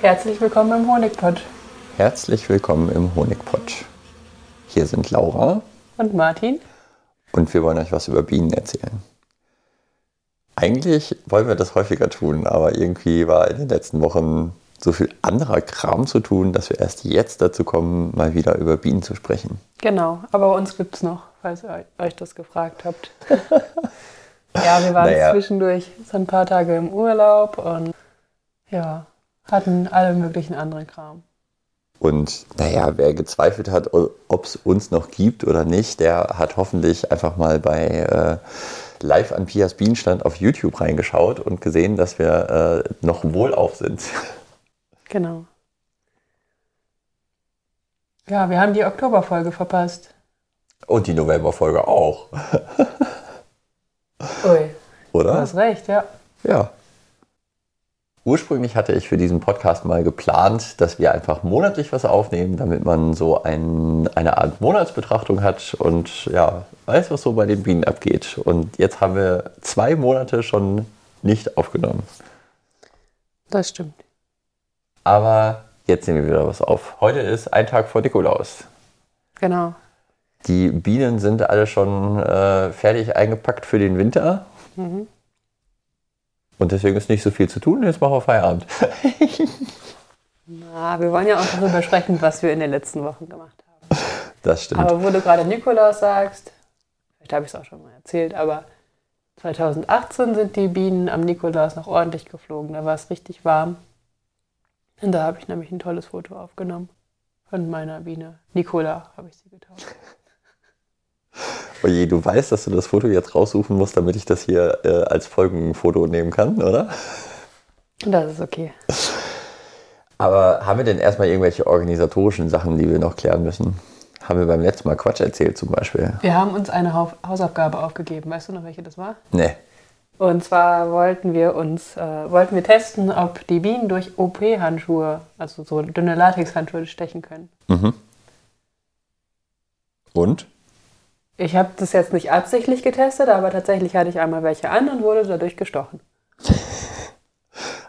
Herzlich willkommen im Honigpott. Herzlich willkommen im Honigpott. Hier sind Laura Und Martin? und wir wollen euch was über Bienen erzählen. Eigentlich wollen wir das häufiger tun, aber irgendwie war in den letzten Wochen so viel anderer Kram zu tun, dass wir erst jetzt dazu kommen, mal wieder über Bienen zu sprechen. Genau, aber uns gibt's noch, falls ihr euch das gefragt habt. ja, wir waren Naja. zwischendurch so ein paar Tage im Urlaub und ja, hatten alle möglichen anderen Kram. Und naja, wer gezweifelt hat, ob es uns noch gibt oder nicht, der hat hoffentlich einfach mal bei äh, Live an Pias Bienenstand auf YouTube reingeschaut und gesehen, dass wir äh, noch wohlauf sind. Genau. Ja, wir haben die Oktoberfolge verpasst. Und die Novemberfolge auch, Ui, du oder? hast recht, ja. Ja. Ursprünglich hatte ich für diesen Podcast mal geplant, dass wir einfach monatlich was aufnehmen, damit man so ein, eine Art Monatsbetrachtung hat und ja, weiß, was so bei den Bienen abgeht. Und jetzt haben wir zwei Monate schon nicht aufgenommen. Das stimmt. Aber jetzt nehmen wir wieder was auf. Heute ist ein Tag vor Nikolaus. Genau. Die Bienen sind alle schon äh, fertig eingepackt für den Winter. Und deswegen ist nicht so viel zu tun. Jetzt machen wir Feierabend. Na, wir wollen ja auch darüber sprechen, was wir in den letzten Wochen gemacht haben. Das stimmt. Aber wo du gerade Nikolaus sagst, vielleicht habe ich es auch schon mal erzählt, aber 2018 sind die Bienen am Nikolaus noch ordentlich geflogen. Da war es richtig warm. Und da habe ich nämlich ein tolles Foto aufgenommen von meiner Biene. Nicola habe ich sie getauft. Oje, du weißt, dass du das Foto jetzt raussuchen musst, damit ich das hier äh, als Folgenfoto nehmen kann, oder? Das ist okay. Aber haben wir denn erstmal irgendwelche organisatorischen Sachen, die wir noch klären müssen? Haben wir beim letzten Mal Quatsch erzählt zum Beispiel? Wir haben uns eine Hau- Hausaufgabe aufgegeben. Weißt du noch, welche das war? Nee. Und zwar wollten wir uns, äh, wollten wir testen, ob die Bienen durch OP-Handschuhe, also so dünne Latexhandschuhe, stechen können. Und? Ich habe das jetzt nicht absichtlich getestet, aber tatsächlich hatte ich einmal welche an und wurde dadurch gestochen.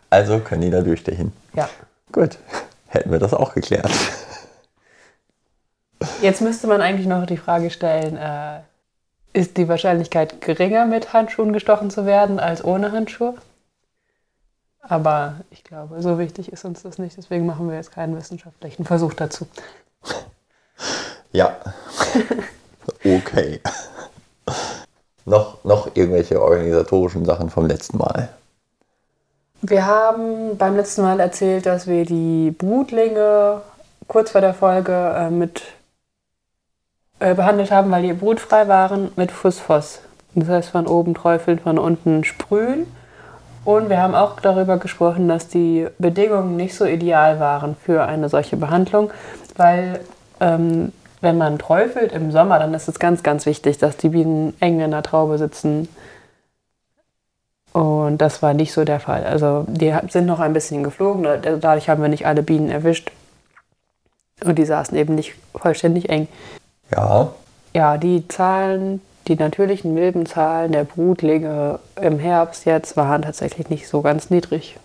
Also können die da durchstechen. Ja. Gut. Hätten wir das auch geklärt. Jetzt müsste man eigentlich noch die Frage stellen, äh, ist die Wahrscheinlichkeit geringer, mit Handschuhen gestochen zu werden, als ohne Handschuhe? Aber ich glaube, so wichtig ist uns das nicht, deswegen machen wir jetzt keinen wissenschaftlichen Versuch dazu. Ja. okay. noch, noch irgendwelche organisatorischen Sachen vom letzten Mal. Wir haben beim letzten Mal erzählt, dass wir die Brutlinge kurz vor der Folge äh, mit äh, behandelt haben, weil die brutfrei waren mit Phosphos. Das heißt, von oben träufeln, von unten sprühen. Und wir haben auch darüber gesprochen, dass die Bedingungen nicht so ideal waren für eine solche Behandlung, weil ähm, wenn man träufelt im Sommer, dann ist es ganz, ganz wichtig, dass die Bienen eng in der Traube sitzen, und das war nicht so der Fall. Also die sind noch ein bisschen geflogen, dadurch haben wir nicht alle Bienen erwischt. Und die saßen eben nicht vollständig eng. Ja. Ja, die Zahlen, die natürlichen Milbenzahlen der Brutlinge im Herbst jetzt waren tatsächlich nicht so ganz niedrig.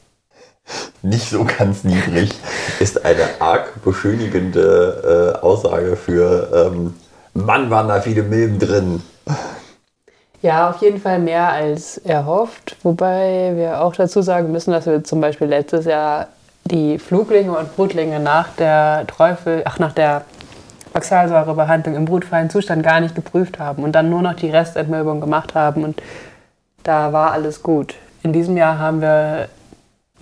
Nicht so ganz niedrig ist eine arg beschönigende äh, Aussage für ähm, Mann, waren da viele Milben drin. Ja, auf jeden Fall mehr als erhofft. Wobei wir auch dazu sagen müssen, dass wir zum Beispiel letztes Jahr die Fluglinge und Brutlinge nach der Teufel, ach, nach der Oxalsäurebehandlung im brutfreien Zustand gar nicht geprüft haben und dann nur noch die Restentmilbung gemacht haben und da war alles gut. In diesem Jahr haben wir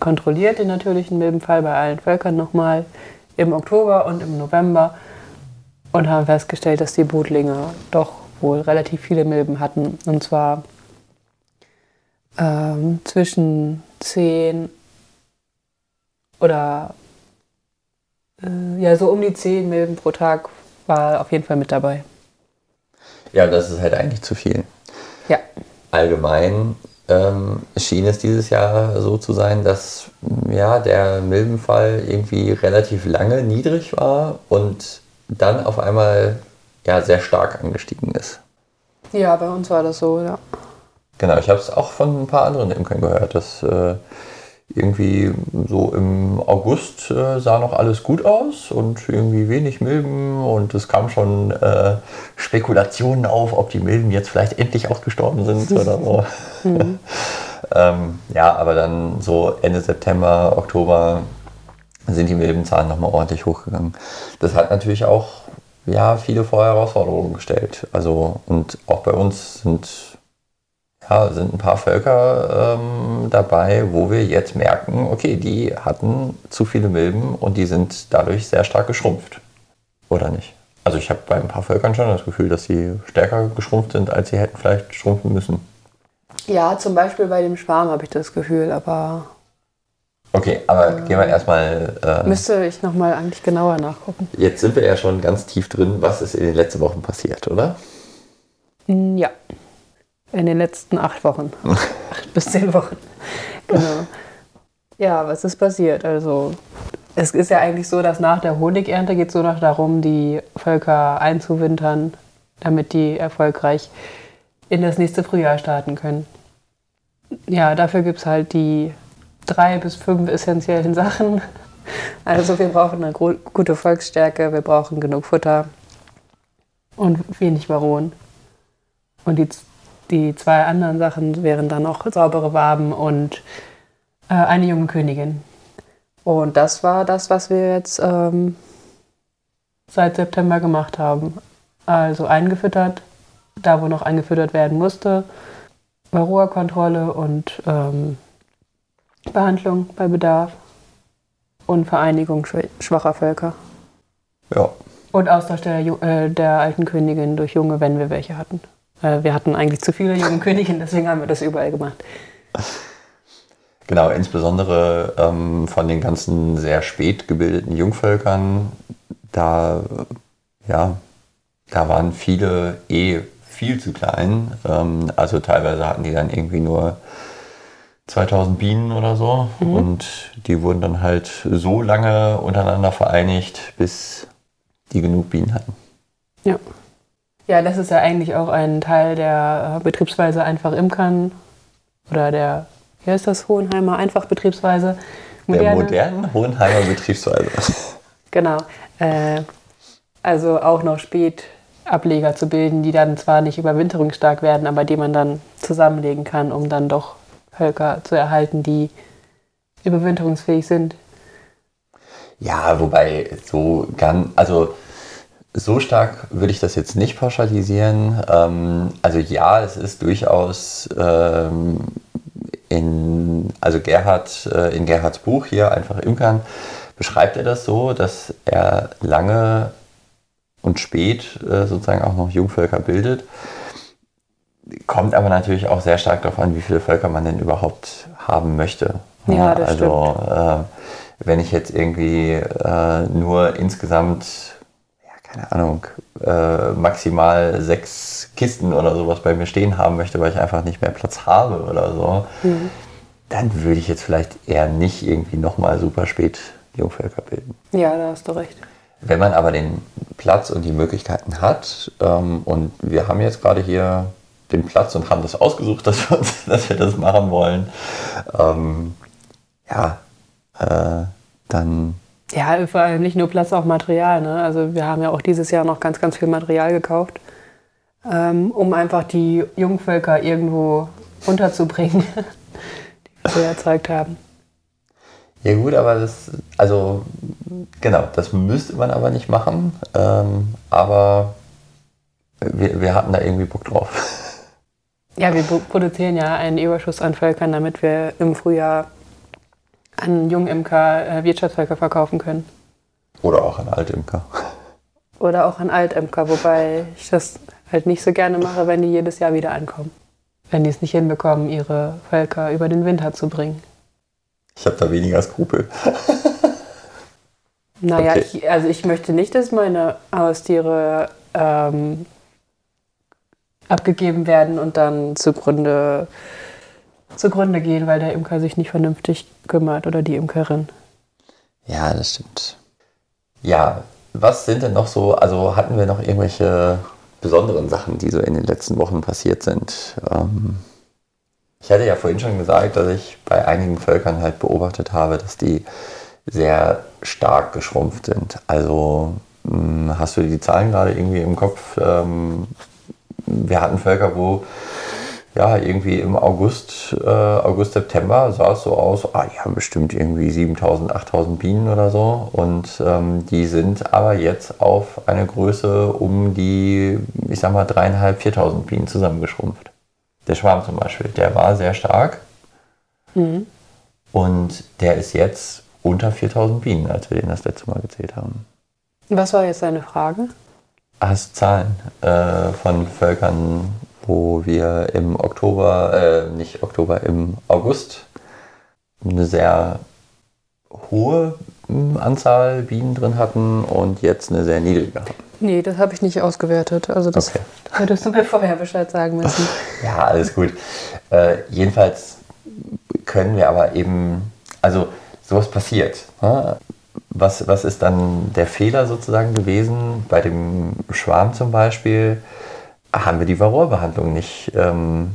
kontrolliert den natürlichen Milbenfall bei allen Völkern nochmal im Oktober und im November und haben festgestellt, dass die Brutlinge doch wohl relativ viele Milben hatten. Und zwar ähm, zwischen 10 oder äh, ja, so um die 10 Milben pro Tag war auf jeden Fall mit dabei. Ja, das ist halt eigentlich zu viel. Ja. Allgemein ähm, schien es dieses Jahr so zu sein, dass ja, der Milbenfall irgendwie relativ lange niedrig war und dann auf einmal ja, sehr stark angestiegen ist. Ja, bei uns war das so, ja. Genau, ich habe es auch von ein paar anderen Imkern gehört, dass äh, irgendwie so im August äh, sah noch alles gut aus und irgendwie wenig Milben und es kamen schon äh, Spekulationen auf, ob die Milben jetzt vielleicht endlich ausgestorben sind oder so. Mhm. ähm, ja, aber dann so Ende September, Oktober sind die Milbenzahlen nochmal ordentlich hochgegangen. Das hat natürlich auch ja, viele vor Herausforderungen gestellt. Also und auch bei uns sind ja, sind ein paar Völker ähm, dabei, wo wir jetzt merken, okay, die hatten zu viele Milben und die sind dadurch sehr stark geschrumpft. Oder nicht? Also ich habe bei ein paar Völkern schon das Gefühl, dass sie stärker geschrumpft sind, als sie hätten vielleicht schrumpfen müssen. Ja, zum Beispiel bei dem Schwarm habe ich das Gefühl, aber. Okay, aber äh, gehen wir erstmal. Äh, müsste ich nochmal eigentlich genauer nachgucken. Jetzt sind wir ja schon ganz tief drin. Was ist in den letzten Wochen passiert, oder? Ja. In den letzten acht Wochen. acht bis zehn Wochen. Genau. Ja, was ist passiert? Also, es ist ja eigentlich so, dass nach der Honigernte geht es so noch darum, die Völker einzuwintern, damit die erfolgreich in das nächste Frühjahr starten können. Ja, dafür gibt es halt die drei bis fünf essentiellen Sachen. Also wir brauchen eine gute Volksstärke, wir brauchen genug Futter und wenig Baron. Und die die zwei anderen Sachen wären dann auch saubere Waben und äh, eine junge Königin. Und das war das, was wir jetzt ähm, seit September gemacht haben. Also eingefüttert, da wo noch eingefüttert werden musste, Varroa-Kontrolle und ähm, Behandlung bei Bedarf und Vereinigung schwacher Völker. Ja. Und Austausch der, äh, der alten Königin durch Junge, wenn wir welche hatten. Äh, wir hatten eigentlich zu viele junge Königinnen, deswegen haben wir das überall gemacht. Genau, insbesondere ähm, von den ganzen sehr spät gebildeten Jungvölkern, da, ja, da waren viele eh viel zu klein. Ähm, also teilweise hatten die dann irgendwie nur 2000 Bienen oder so mhm. und die wurden dann halt so lange untereinander vereinigt, bis die genug Bienen hatten. Ja. Ja, das ist ja eigentlich auch ein Teil der äh, Betriebsweise einfach Imkern oder der, wie heißt das, Hohenheimer Einfachbetriebsweise. Moderne. Der modernen Hohenheimer Betriebsweise. genau. Äh, also auch noch spät Ableger zu bilden, die dann zwar nicht überwinterungsstark werden, aber die man dann zusammenlegen kann, um dann doch Völker zu erhalten, die überwinterungsfähig sind. Ja, wobei so ganz, also so stark würde ich das jetzt nicht pauschalisieren. Ähm, also ja, es ist durchaus ähm, in, also Gerhard, äh, in Gerhards Buch hier, einfach Imkern, beschreibt er das so, dass er lange und spät äh, sozusagen auch noch Jungvölker bildet. Kommt aber natürlich auch sehr stark darauf an, wie viele Völker man denn überhaupt haben möchte. Ja, das also äh, wenn ich jetzt irgendwie äh, nur insgesamt keine Ahnung, äh, maximal sechs Kisten oder sowas bei mir stehen haben möchte, weil ich einfach nicht mehr Platz habe oder so, mhm. dann würde ich jetzt vielleicht eher nicht irgendwie nochmal super spät Jungvölker bilden. Ja, da hast du recht. Wenn man aber den Platz und die Möglichkeiten hat, ähm, und wir haben jetzt gerade hier den Platz und haben das ausgesucht, dass wir, uns, dass wir das machen wollen, ähm, ja, äh, dann ja, vor allem nicht nur Platz, auch Material. Ne? Also wir haben ja auch dieses Jahr noch ganz, ganz viel Material gekauft, ähm, um einfach die Jungvölker irgendwo unterzubringen, die wir erzeugt haben. Ja gut, aber das, also genau, das müsste man aber nicht machen. Ähm, aber wir, wir hatten da irgendwie Bock drauf. Ja, wir produzieren ja einen Überschuss an Völkern, damit wir im Frühjahr an Jungimker äh, Wirtschaftsvölker verkaufen können. Oder auch an Altimker. Oder auch an Altimker, wobei ich das halt nicht so gerne mache, wenn die jedes Jahr wieder ankommen. Wenn die es nicht hinbekommen, ihre Völker über den Winter zu bringen. Ich habe da weniger Skrupel. naja, okay. ich, also ich möchte nicht, dass meine Haustiere ähm, abgegeben werden und dann zugrunde zugrunde gehen, weil der Imker sich nicht vernünftig kümmert oder die Imkerin. Ja, das stimmt. Ja, was sind denn noch so, also hatten wir noch irgendwelche besonderen Sachen, die so in den letzten Wochen passiert sind? Ähm Ich hatte ja vorhin schon gesagt, dass ich bei einigen Völkern halt beobachtet habe, dass die sehr stark geschrumpft sind. Also hm, hast du die Zahlen gerade irgendwie im Kopf? Ähm, wir hatten Völker, wo ja, irgendwie im August, äh, August, September sah es so aus, ah, die haben bestimmt irgendwie 7000, 8000 Bienen oder so. Und ähm, die sind aber jetzt auf eine Größe um die, ich sag mal, dreieinhalb, 4000 Bienen zusammengeschrumpft. Der Schwarm zum Beispiel, der war sehr stark. Mhm. Und der ist jetzt unter 4000 Bienen, als wir den das letzte Mal gezählt haben. Was war jetzt deine Frage? Hast Zahlen äh, von Völkern, wo wir im Oktober, äh, nicht Oktober, im August eine sehr hohe hm, Anzahl Bienen drin hatten und jetzt eine sehr niedrige haben. Nee, das habe ich nicht ausgewertet. Also das okay. hättest du mir vorher Bescheid sagen müssen. ja, alles gut. Äh, jedenfalls können wir aber eben, also sowas passiert. Ne? Was, was ist dann der Fehler sozusagen gewesen? Bei dem Schwarm zum Beispiel haben wir die Varroa-Behandlung nicht ähm,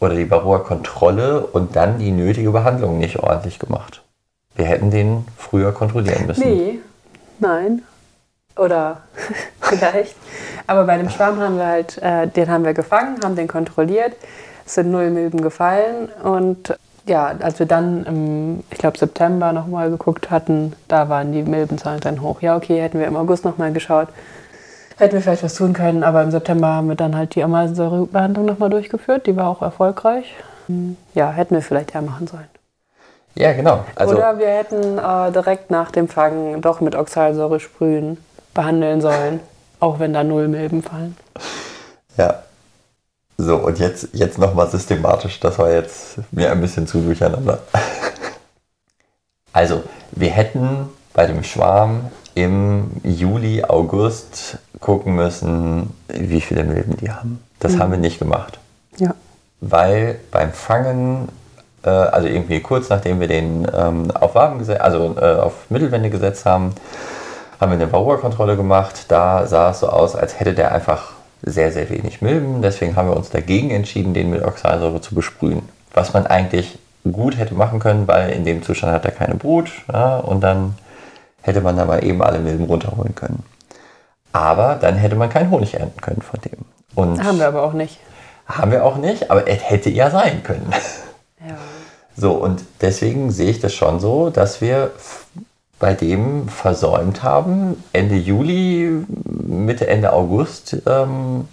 oder die Varroa-Kontrolle und dann die nötige Behandlung nicht ordentlich gemacht. Wir hätten den früher kontrollieren müssen. Nee, nein. Oder vielleicht. Aber bei dem Schwarm haben wir halt, äh, den haben wir gefangen, haben den kontrolliert. Es sind null Milben gefallen und ja, als wir dann im, ich glaube, September nochmal geguckt hatten, da waren die Milbenzahlen dann hoch. Ja, okay, hätten wir im August nochmal geschaut, hätten wir vielleicht was tun können, aber im September haben wir dann halt die Ameisensäurebehandlung nochmal durchgeführt. Die war auch erfolgreich. Ja, hätten wir vielleicht eher machen sollen. Ja, genau. Also Oder wir hätten äh, direkt nach dem Fangen doch mit Oxalsäure sprühen, behandeln sollen, auch wenn da null Milben fallen. Ja, so, und jetzt, jetzt nochmal systematisch. Das war jetzt mir ein bisschen zu durcheinander. Also, wir hätten bei dem Schwarm im Juli, August gucken müssen, wie viele Milben die haben. Das mhm. haben wir nicht gemacht. Ja. Weil beim Fangen, äh, also irgendwie kurz nachdem wir den ähm, auf Waben gesetzt, also äh, auf Mittelwände gesetzt haben, haben wir eine Varroa-Kontrolle gemacht. Da sah es so aus, als hätte der einfach sehr, sehr wenig Milben. Deswegen haben wir uns dagegen entschieden, den mit Oxalsäure zu besprühen. Was man eigentlich gut hätte machen können, weil in dem Zustand hat er keine Brut ja, und dann hätte man da mal eben alle Milben runterholen können. Aber dann hätte man keinen Honig ernten können von dem. Und haben wir aber auch nicht. Haben wir auch nicht, aber es hätte ja sein können. Ja. So, und deswegen sehe ich das schon so, dass wir bei dem versäumt haben, Ende Juli, Mitte, Ende August, ähm,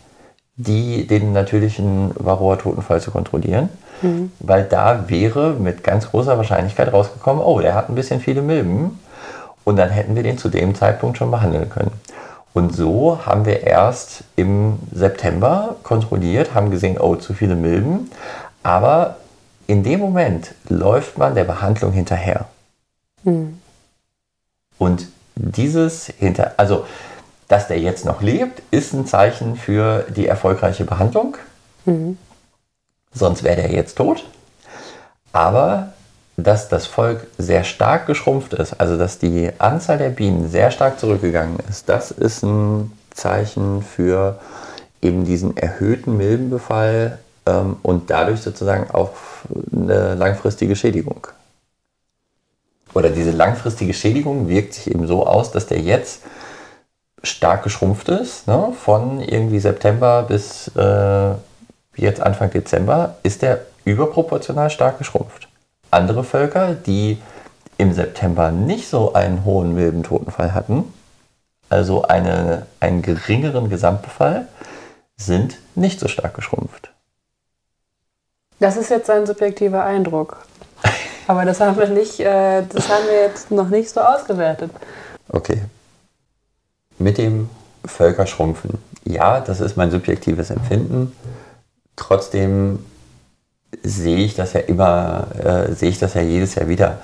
die, den natürlichen Varroa-Totenfall zu kontrollieren. Mhm. Weil da wäre mit ganz großer Wahrscheinlichkeit rausgekommen, oh, der hat ein bisschen viele Milben. Und dann hätten wir den zu dem Zeitpunkt schon behandeln können. Und so haben wir erst im September kontrolliert, haben gesehen, oh, zu viele Milben. Aber in dem Moment läuft man der Behandlung hinterher. Mhm. Und dieses hinter, also dass der jetzt noch lebt, ist ein Zeichen für die erfolgreiche Behandlung. Mhm. Sonst wäre der jetzt tot. Aber dass das Volk sehr stark geschrumpft ist, also dass die Anzahl der Bienen sehr stark zurückgegangen ist, das ist ein Zeichen für eben diesen erhöhten Milbenbefall ähm, und dadurch sozusagen auch eine langfristige Schädigung oder diese langfristige Schädigung wirkt sich eben so aus, dass der jetzt stark geschrumpft ist. Ne? Von irgendwie September bis äh, jetzt Anfang Dezember ist der überproportional stark geschrumpft. Andere Völker, die im September nicht so einen hohen Milbentotenfall hatten, also eine, einen geringeren Gesamtbefall, sind nicht so stark geschrumpft. Das ist jetzt ein subjektiver Eindruck. Aber das haben wir nicht, äh, das haben wir jetzt noch nicht so ausgewertet. Okay. Mit dem Völkerschrumpfen. Ja, das ist mein subjektives Empfinden. Trotzdem sehe ich das ja immer, äh, sehe ich das ja jedes Jahr wieder.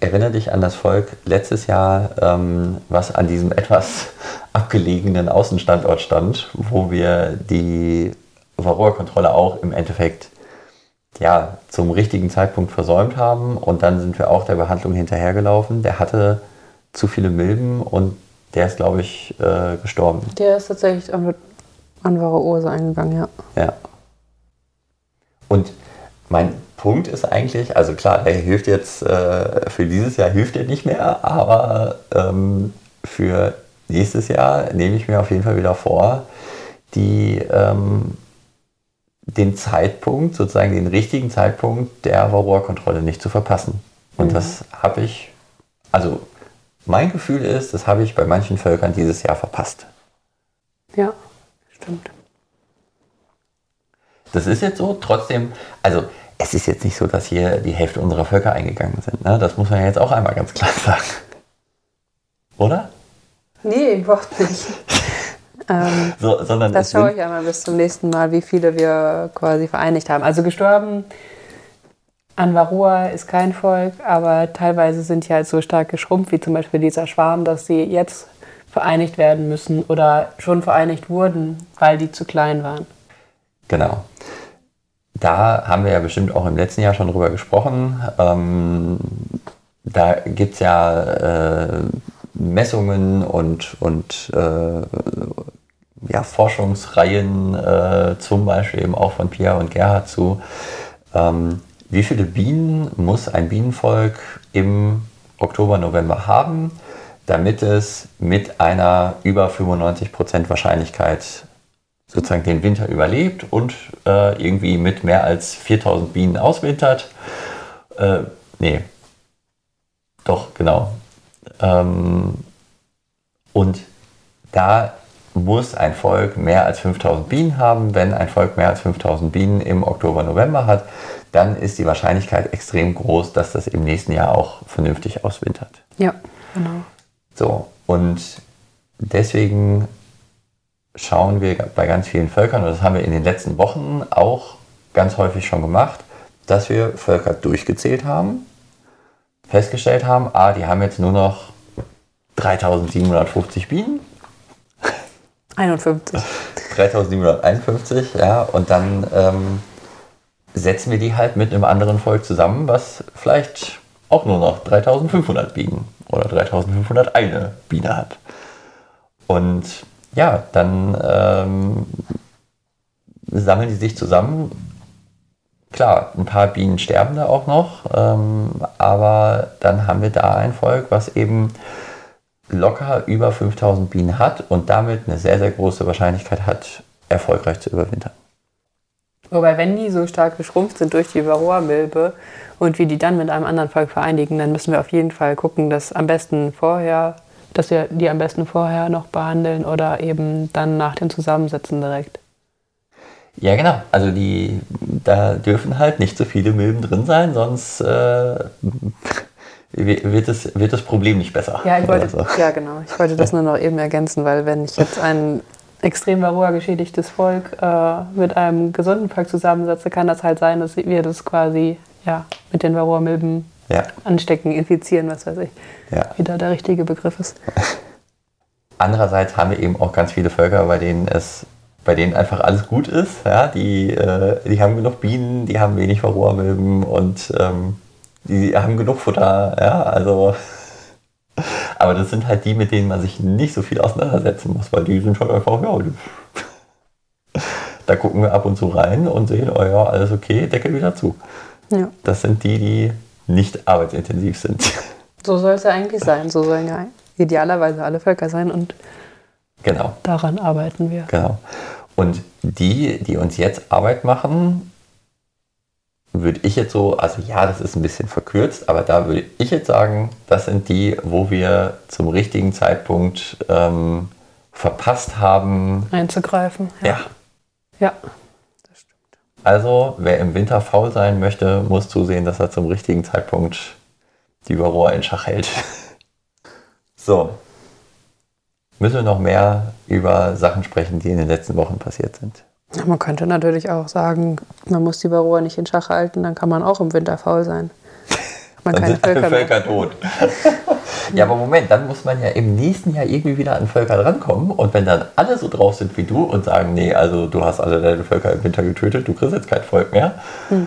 Erinnere dich an das Volk letztes Jahr, ähm, was an diesem etwas abgelegenen Außenstandort stand, wo wir die Varroa-Kontrolle auch im Endeffekt ja, zum richtigen Zeitpunkt versäumt haben und dann sind wir auch der Behandlung hinterhergelaufen. Der hatte zu viele Milben und der ist, glaube ich, äh, gestorben. Der ist tatsächlich an, an Varroose eingegangen, ja. Ja. Und mein Punkt ist eigentlich, also klar, der hilft jetzt, äh, für dieses Jahr hilft er nicht mehr, aber ähm, für nächstes Jahr nehme ich mir auf jeden Fall wieder vor, die, ähm, den Zeitpunkt, sozusagen den richtigen Zeitpunkt der Varroa-Kontrolle nicht zu verpassen. Und mhm. das habe ich, also mein Gefühl ist, das habe ich bei manchen Völkern dieses Jahr verpasst. Ja, stimmt. Das ist jetzt so, trotzdem, also es ist jetzt nicht so, dass hier die Hälfte unserer Völker eingegangen sind. Ne? Das muss man ja jetzt auch einmal ganz klar sagen. Oder? Nee, überhaupt nicht. ähm, so, sondern das schaue ich einmal bis zum nächsten Mal, wie viele wir quasi vereinigt haben. Also gestorben an Varroa ist kein Volk, aber teilweise sind die halt so stark geschrumpft, wie zum Beispiel dieser Schwarm, dass sie jetzt vereinigt werden müssen oder schon vereinigt wurden, weil die zu klein waren. Genau. Da haben wir ja bestimmt auch im letzten Jahr schon drüber gesprochen. Ähm, da gibt es ja äh, Messungen und, und äh, ja, Forschungsreihen, äh, zum Beispiel eben auch von Pia und Gerhard zu. Ähm, wie viele Bienen muss ein Bienenvolk im Oktober, November haben, damit es mit einer über 95% Wahrscheinlichkeit sozusagen den Winter überlebt und äh, irgendwie mit mehr als 4000 Bienen auswintert. Äh, nee, doch, genau. Ähm, und da muss ein Volk mehr als 5000 Bienen haben. Wenn ein Volk mehr als 5000 Bienen im Oktober, November hat, dann ist die Wahrscheinlichkeit extrem groß, dass das im nächsten Jahr auch vernünftig auswintert. Ja, genau. So, und deswegen schauen wir bei ganz vielen Völkern, und das haben wir in den letzten Wochen auch ganz häufig schon gemacht, dass wir Völker durchgezählt haben, festgestellt haben, ah, die haben jetzt nur noch 3750 Bienen. 51. 3751, ja, und dann ähm, setzen wir die halt mit einem anderen Volk zusammen, was vielleicht auch nur noch 3500 Bienen oder 3501 Biene hat. Und ja, dann ähm, sammeln die sich zusammen. Klar, ein paar Bienen sterben da auch noch, ähm, aber dann haben wir da ein Volk, was eben locker über 5000 Bienen hat und damit eine sehr, sehr große Wahrscheinlichkeit hat, erfolgreich zu überwintern. Wobei, wenn die so stark geschrumpft sind durch die Varroa-Milbe und wir die dann mit einem anderen Volk vereinigen, dann müssen wir auf jeden Fall gucken, dass am besten vorher dass wir die am besten vorher noch behandeln oder eben dann nach dem Zusammensetzen direkt. Ja, genau. Also die, da dürfen halt nicht so viele Milben drin sein, sonst äh, wird, das, wird das Problem nicht besser. Ja, ich wollte, so. ja, genau. Ich wollte das nur noch eben ergänzen, weil wenn ich jetzt ein extrem Varroa geschädigtes Volk äh, mit einem gesunden Volk zusammensetze, kann das halt sein, dass wir das quasi ja, mit den Varroa-Milben ja. anstecken, infizieren, was weiß ich. Ja. Wie da der richtige Begriff ist. Andererseits haben wir eben auch ganz viele Völker, bei denen es bei denen einfach alles gut ist. Ja, die, äh, die haben genug Bienen, die haben wenig Varroamilben und ähm, die haben genug Futter. Ja, also aber das sind halt die, mit denen man sich nicht so viel auseinandersetzen muss, weil die sind schon einfach, ja, die, da gucken wir ab und zu rein und sehen, oh ja, alles okay, Deckel wieder zu. Ja. Das sind die, die nicht arbeitsintensiv sind. So soll es ja eigentlich sein. So sollen ja idealerweise alle Völker sein und genau. daran arbeiten wir. Genau. Und die, die uns jetzt Arbeit machen, würde ich jetzt so, also ja, das ist ein bisschen verkürzt, aber da würde ich jetzt sagen, das sind die, wo wir zum richtigen Zeitpunkt ähm, verpasst haben. Einzugreifen. Ja. ja. Ja. Also, wer im Winter faul sein möchte, muss zusehen, dass er zum richtigen Zeitpunkt die Varroa in Schach hält. so. Müssen wir noch mehr über Sachen sprechen, die in den letzten Wochen passiert sind? Man könnte natürlich auch sagen, man muss die Varroa nicht in Schach halten, dann kann man auch im Winter faul sein. Man dann sind Völker, alle Völker tot. ja, aber Moment, dann muss man ja im nächsten Jahr irgendwie wieder an Völker drankommen. Und wenn dann alle so drauf sind wie du und sagen, nee, also du hast alle deine Völker im Winter getötet, du kriegst jetzt kein Volk mehr. Hm.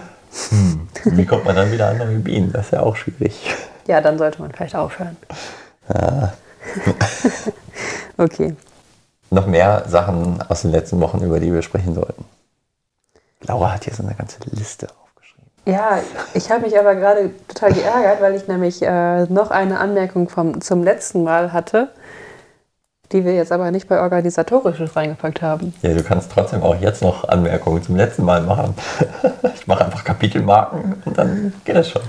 Hm. Wie kommt man dann wieder an neue Bienen? Das ist ja auch schwierig. Ja, dann sollte man vielleicht aufhören. Ja. okay. Noch mehr Sachen aus den letzten Wochen, über die wir sprechen sollten. Laura hat hier so eine ganze Liste. Ja, ich habe mich aber gerade total geärgert, weil ich nämlich äh, noch eine Anmerkung vom, zum letzten Mal hatte, die wir jetzt aber nicht bei Organisatorisches reingepackt haben. Ja, du kannst trotzdem auch jetzt noch Anmerkungen zum letzten Mal machen. ich mache einfach Kapitelmarken und dann geht das schon.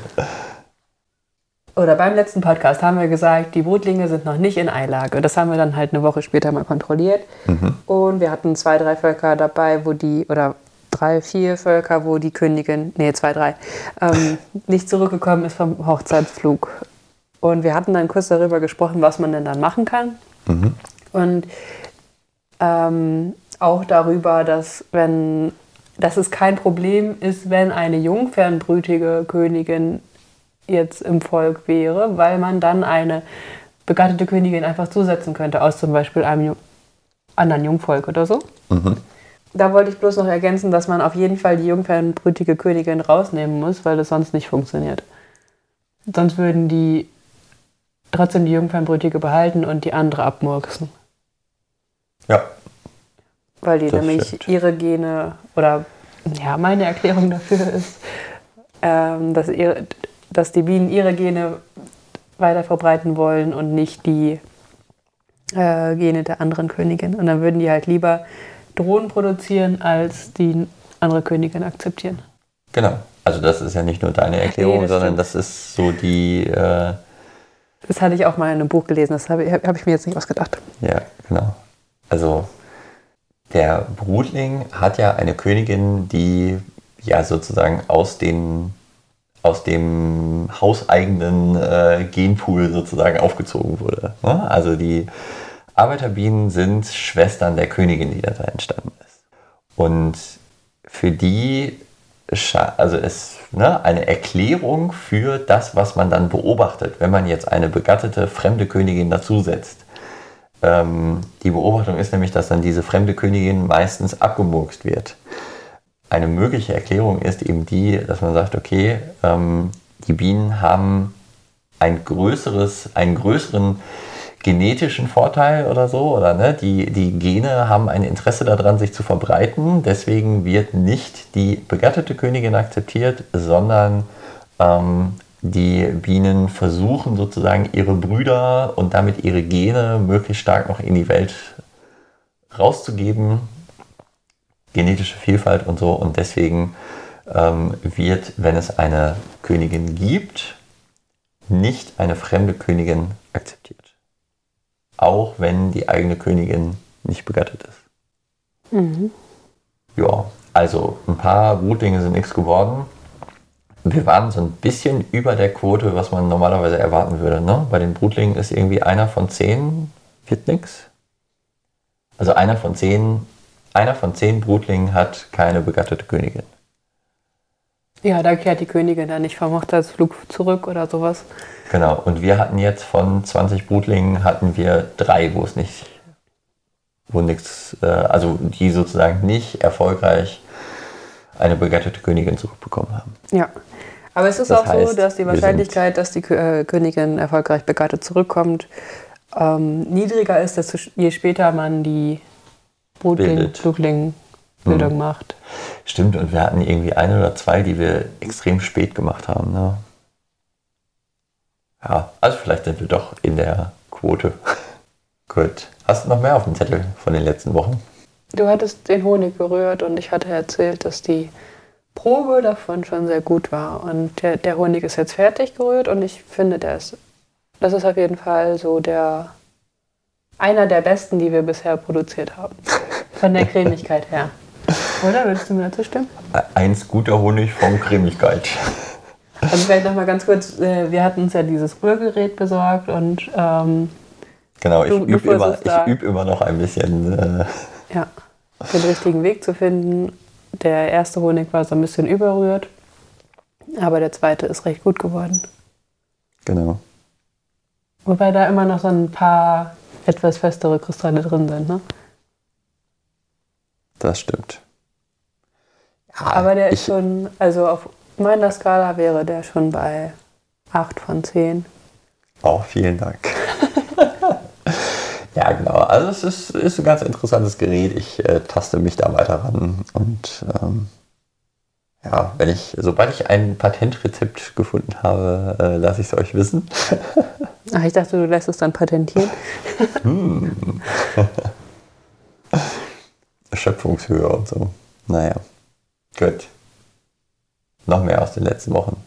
Oder beim letzten Podcast haben wir gesagt, die Brutlinge sind noch nicht in Eilage. Das haben wir dann halt eine Woche später mal kontrolliert. Mhm. Und wir hatten zwei, drei Völker dabei, wo die, oder drei, vier Völker, wo die Königin, nee, zwei, drei, ähm, nicht zurückgekommen ist vom Hochzeitsflug. Und wir hatten dann kurz darüber gesprochen, was man denn dann machen kann. Mhm. Und ähm, auch darüber, dass wenn dass es kein Problem ist, wenn eine jungfernbrütige Königin jetzt im Volk wäre, weil man dann eine begattete Königin einfach zusetzen könnte aus zum Beispiel einem anderen Jungvolk oder so. Mhm. Da wollte ich bloß noch ergänzen, dass man auf jeden Fall die jungfernbrütige Königin rausnehmen muss, weil das sonst nicht funktioniert. Sonst würden die trotzdem die Jungfernbrütige behalten und die andere abmurksen. Ja. Weil die nämlich stimmt. ihre Gene, oder ja, meine Erklärung dafür ist, ähm, dass, ihre, dass die Bienen ihre Gene weiter verbreiten wollen und nicht die äh, Gene der anderen Königin. Und dann würden die halt lieber Drohnen produzieren, als die andere Königin akzeptieren. Genau. Also das ist ja nicht nur deine Erklärung, nee, das sondern stimmt. das ist so die... Äh das hatte ich auch mal in einem Buch gelesen, das habe ich, hab ich mir jetzt nicht ausgedacht. Ja, genau. Also der Brutling hat ja eine Königin, die ja sozusagen aus, den, aus dem hauseigenen äh, Genpool sozusagen aufgezogen wurde. Ne? Also die Arbeiterbienen sind Schwestern der Königin, die da entstanden ist. Und für die, also ist ne, eine Erklärung für das, was man dann beobachtet, wenn man jetzt eine begattete fremde Königin dazusetzt. Ähm, die Beobachtung ist nämlich, dass dann diese fremde Königin meistens abgemurkst wird. Eine mögliche Erklärung ist eben die, dass man sagt, okay, ähm, die Bienen haben ein größeres, einen größeren genetischen Vorteil oder so, oder ne, die, die Gene haben ein Interesse daran, sich zu verbreiten. Deswegen wird nicht die begattete Königin akzeptiert, sondern ähm, die Bienen versuchen sozusagen ihre Brüder und damit ihre Gene möglichst stark noch in die Welt rauszugeben. Genetische Vielfalt und so. Und deswegen ähm, wird, wenn es eine Königin gibt, nicht eine fremde Königin akzeptiert. Auch wenn die eigene Königin nicht begattet ist. Mhm. Ja, also ein paar Brutlinge sind nichts geworden wir waren so ein bisschen über der Quote, was man normalerweise erwarten würde. Ne? Bei den Brutlingen ist irgendwie einer von zehn wird nichts. Also einer von zehn, einer von zehn Brutlingen hat keine begattete Königin. Ja, da kehrt die Königin dann nicht vom Hochzeitsflug zurück oder sowas. Genau, und wir hatten jetzt von 20 Brutlingen hatten wir drei, wo es nicht, wo nichts, äh, also die sozusagen nicht erfolgreich eine begattete Königin zurückbekommen haben. Ja. Aber es ist das auch heißt, so, dass die Wahrscheinlichkeit, dass die äh, Königin erfolgreich begattet zurückkommt, ähm, niedriger ist, desto je später man die Hm. macht. Stimmt, und wir hatten irgendwie ein oder zwei, die wir extrem spät gemacht haben. Ne? Ja, also vielleicht sind wir doch in der Quote. Gut. Hast du noch mehr auf dem Zettel von den letzten Wochen? Du hattest den Honig berührt und ich hatte erzählt, dass die Probe davon schon sehr gut war. Und der, der Honig ist jetzt fertig gerührt und ich finde, der ist, das ist auf jeden Fall so der einer der besten, die wir bisher produziert haben. Von der Cremigkeit her. Oder? Würdest du mir dazu stimmen? Eins guter Honig von Cremigkeit. Also vielleicht nochmal ganz kurz, äh, wir hatten uns ja dieses Rührgerät besorgt und ähm, Genau, ich übe immer, üb immer noch ein bisschen. Äh, ja, den richtigen Weg zu finden. Der erste Honig war so ein bisschen überrührt, aber der zweite ist recht gut geworden. Genau. Wobei da immer noch so ein paar etwas festere Kristalle drin sind, ne? Das stimmt. Ja, aber der ist schon, also auf meiner Skala wäre der schon bei 8 von 10. Oh, vielen Dank. Ja, genau. Also es ist, ist ein ganz interessantes Gerät. Ich äh, taste mich da weiter ran und ähm, ja, wenn ich, sobald ich ein Patentrezept gefunden habe, äh, lasse ich es euch wissen. Ach, ich dachte, du lässt es dann patentieren. hm. Schöpfungshöhe und so. Naja, gut. Noch mehr aus den letzten Wochen.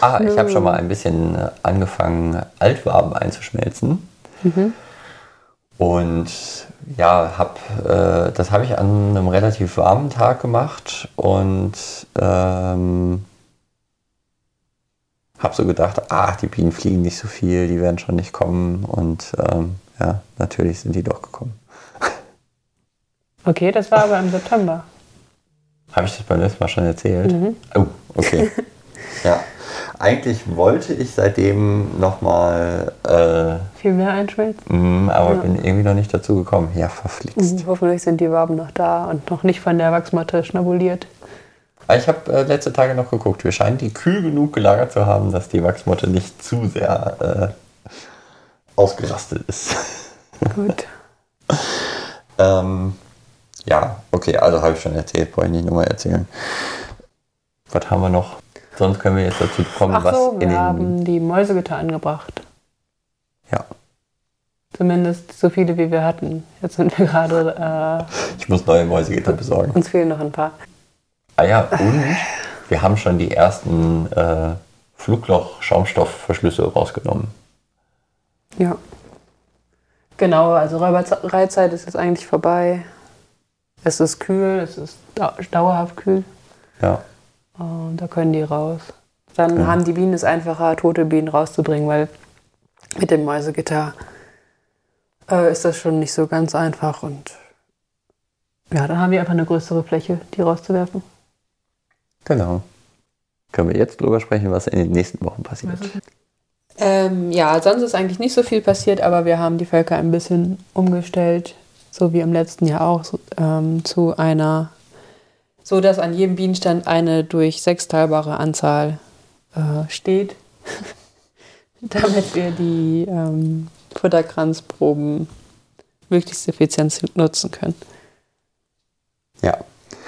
Ah, ich habe schon mal ein bisschen äh, angefangen, Altwaben einzuschmelzen. Mhm. Und ja, hab, äh, das habe ich an einem relativ warmen Tag gemacht und ähm, habe so gedacht, ach, die Bienen fliegen nicht so viel, die werden schon nicht kommen. Und ähm, ja, natürlich sind die doch gekommen. Okay, das war aber im September. Habe ich das beim letzten Mal schon erzählt? Mhm. Oh, okay. ja. Eigentlich wollte ich seitdem nochmal. Äh, Viel mehr einschmelzen. Mh, aber ja. bin irgendwie noch nicht dazu gekommen. Ja, verflixt. Mhm, hoffentlich sind die Waben noch da und noch nicht von der Wachsmatte schnabuliert. Ah, ich habe äh, letzte Tage noch geguckt. Wir scheinen die kühl genug gelagert zu haben, dass die Wachsmotte nicht zu sehr äh, ausgerastet ist. Gut. ähm, ja, okay, also habe ich schon erzählt, brauche ich nicht nochmal erzählen. Was haben wir noch? Sonst können wir jetzt dazu kommen, Ach was so, wir haben die Mäusegitter angebracht. Ja. Zumindest so viele, wie wir hatten. Jetzt sind wir gerade. Äh, ich muss neue Mäusegitter besorgen. Uns fehlen noch ein paar. Ah ja, und wir haben schon die ersten äh, Flugloch-Schaumstoffverschlüsse rausgenommen. Ja. Genau, also Reizeit ist jetzt eigentlich vorbei. Es ist kühl, es ist dauerhaft kühl. Ja. Und da können die raus. Dann ja. haben die Bienen es einfacher, tote Bienen rauszubringen, weil mit dem Mäusegitter äh, ist das schon nicht so ganz einfach. Und ja, dann haben wir einfach eine größere Fläche, die rauszuwerfen. Genau. Können wir jetzt drüber sprechen, was in den nächsten Wochen passiert? Ähm, ja, sonst ist eigentlich nicht so viel passiert, aber wir haben die Völker ein bisschen umgestellt, so wie im letzten Jahr auch, ähm, zu einer so dass an jedem Bienenstand eine durch sechs teilbare Anzahl äh, steht, damit wir die ähm, Futterkranzproben möglichst effizient nutzen können. Ja.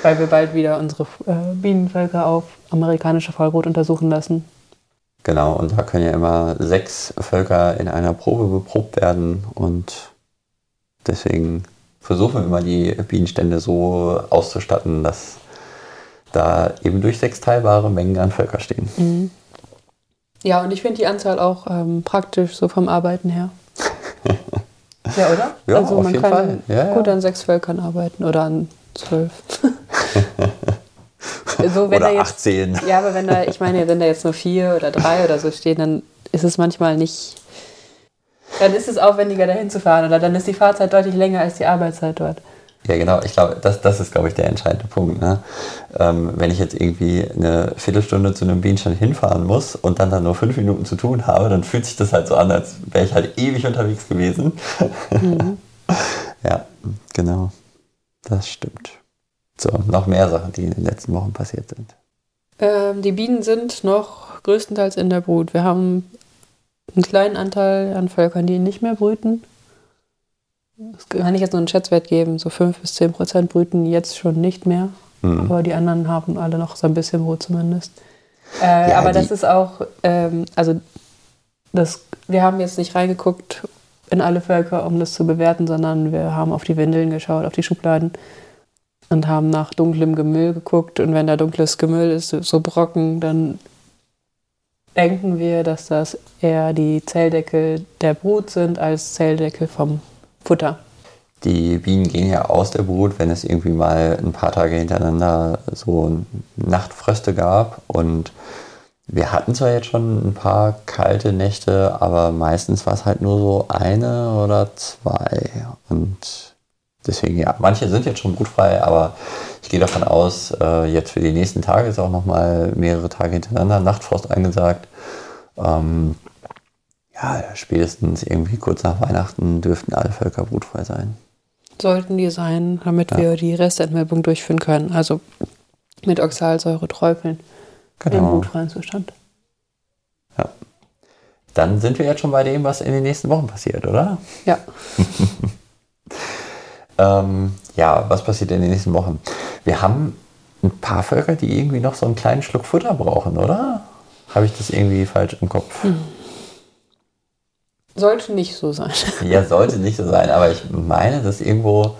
Weil wir bald wieder unsere äh, Bienenvölker auf amerikanische Vollbrot untersuchen lassen. Genau, und da können ja immer sechs Völker in einer Probe beprobt werden und deswegen versuchen wir immer die Bienenstände so auszustatten, dass da eben durch sechs teilbare Mengen an Völker stehen. Mhm. Ja, und ich finde die Anzahl auch ähm, praktisch, so vom Arbeiten her. ja, oder? Ja, also auf man jeden kann Fall. Ja, gut ja. an sechs Völkern arbeiten oder an zwölf. so, oder jetzt, 18. Ja, aber wenn da, ich meine, wenn da jetzt nur vier oder drei oder so stehen, dann ist es manchmal nicht. Dann ist es aufwendiger, dahin zu fahren oder dann ist die Fahrzeit deutlich länger als die Arbeitszeit dort. Ja, genau. Ich glaube, das, das ist, glaube ich, der entscheidende Punkt. Ne? Ähm, wenn ich jetzt irgendwie eine Viertelstunde zu einem Bienenstand hinfahren muss und dann da nur fünf Minuten zu tun habe, dann fühlt sich das halt so an, als wäre ich halt ewig unterwegs gewesen. Mhm. ja, genau. Das stimmt. So, noch mehr Sachen, die in den letzten Wochen passiert sind. Ähm, die Bienen sind noch größtenteils in der Brut. Wir haben einen kleinen Anteil an Völkern, die nicht mehr brüten. Das kann ich jetzt nur einen Schätzwert geben. So 5 bis 10 Prozent brüten jetzt schon nicht mehr. Mhm. Aber die anderen haben alle noch so ein bisschen Brot zumindest. Äh, ja, aber das ist auch, ähm, also das, wir haben jetzt nicht reingeguckt in alle Völker, um das zu bewerten, sondern wir haben auf die Windeln geschaut, auf die Schubladen und haben nach dunklem Gemüll geguckt. Und wenn da dunkles Gemüll ist, so Brocken, dann denken wir, dass das eher die Zelldeckel der Brut sind als Zelldeckel vom Futter. Die Bienen gehen ja aus der Brut, wenn es irgendwie mal ein paar Tage hintereinander so Nachtfröste gab. Und wir hatten zwar jetzt schon ein paar kalte Nächte, aber meistens war es halt nur so eine oder zwei. Und deswegen, ja, manche sind jetzt schon brutfrei, aber ich gehe davon aus, äh, jetzt für die nächsten Tage ist auch noch mal mehrere Tage hintereinander Nachtfrost angesagt. Ähm, ja, spätestens irgendwie kurz nach Weihnachten dürften alle Völker brutfrei sein. Sollten die sein, damit ja. wir die Restentmilbung durchführen können. Also mit Oxalsäure träufeln genau. im brutfreien Zustand. Ja. Dann sind wir jetzt schon bei dem, was in den nächsten Wochen passiert, oder? Ja. ähm, ja, was passiert in den nächsten Wochen? Wir haben ein paar Völker, die irgendwie noch so einen kleinen Schluck Futter brauchen, oder? Habe ich das irgendwie falsch im Kopf? Hm. Sollte nicht so sein. Ja, sollte nicht so sein, aber ich meine, dass irgendwo,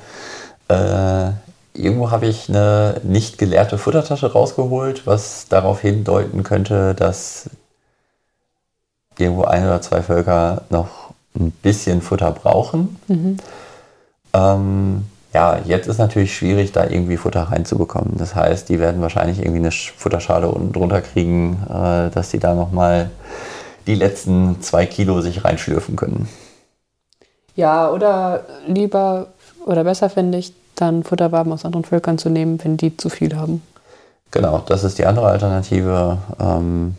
äh, irgendwo habe ich eine nicht geleerte Futtertasche rausgeholt, was darauf hindeuten könnte, dass irgendwo ein oder zwei Völker noch ein bisschen Futter brauchen. Mhm. Ähm, ja, jetzt ist natürlich schwierig, da irgendwie Futter reinzubekommen. Das heißt, die werden wahrscheinlich irgendwie eine Futterschale unten drunter kriegen, äh, dass die da nochmal die letzten zwei Kilo sich reinschlürfen können. Ja, oder lieber oder besser finde ich, dann Futterwaben aus anderen Völkern zu nehmen, wenn die zu viel haben. Genau, das ist die andere Alternative. Ähm,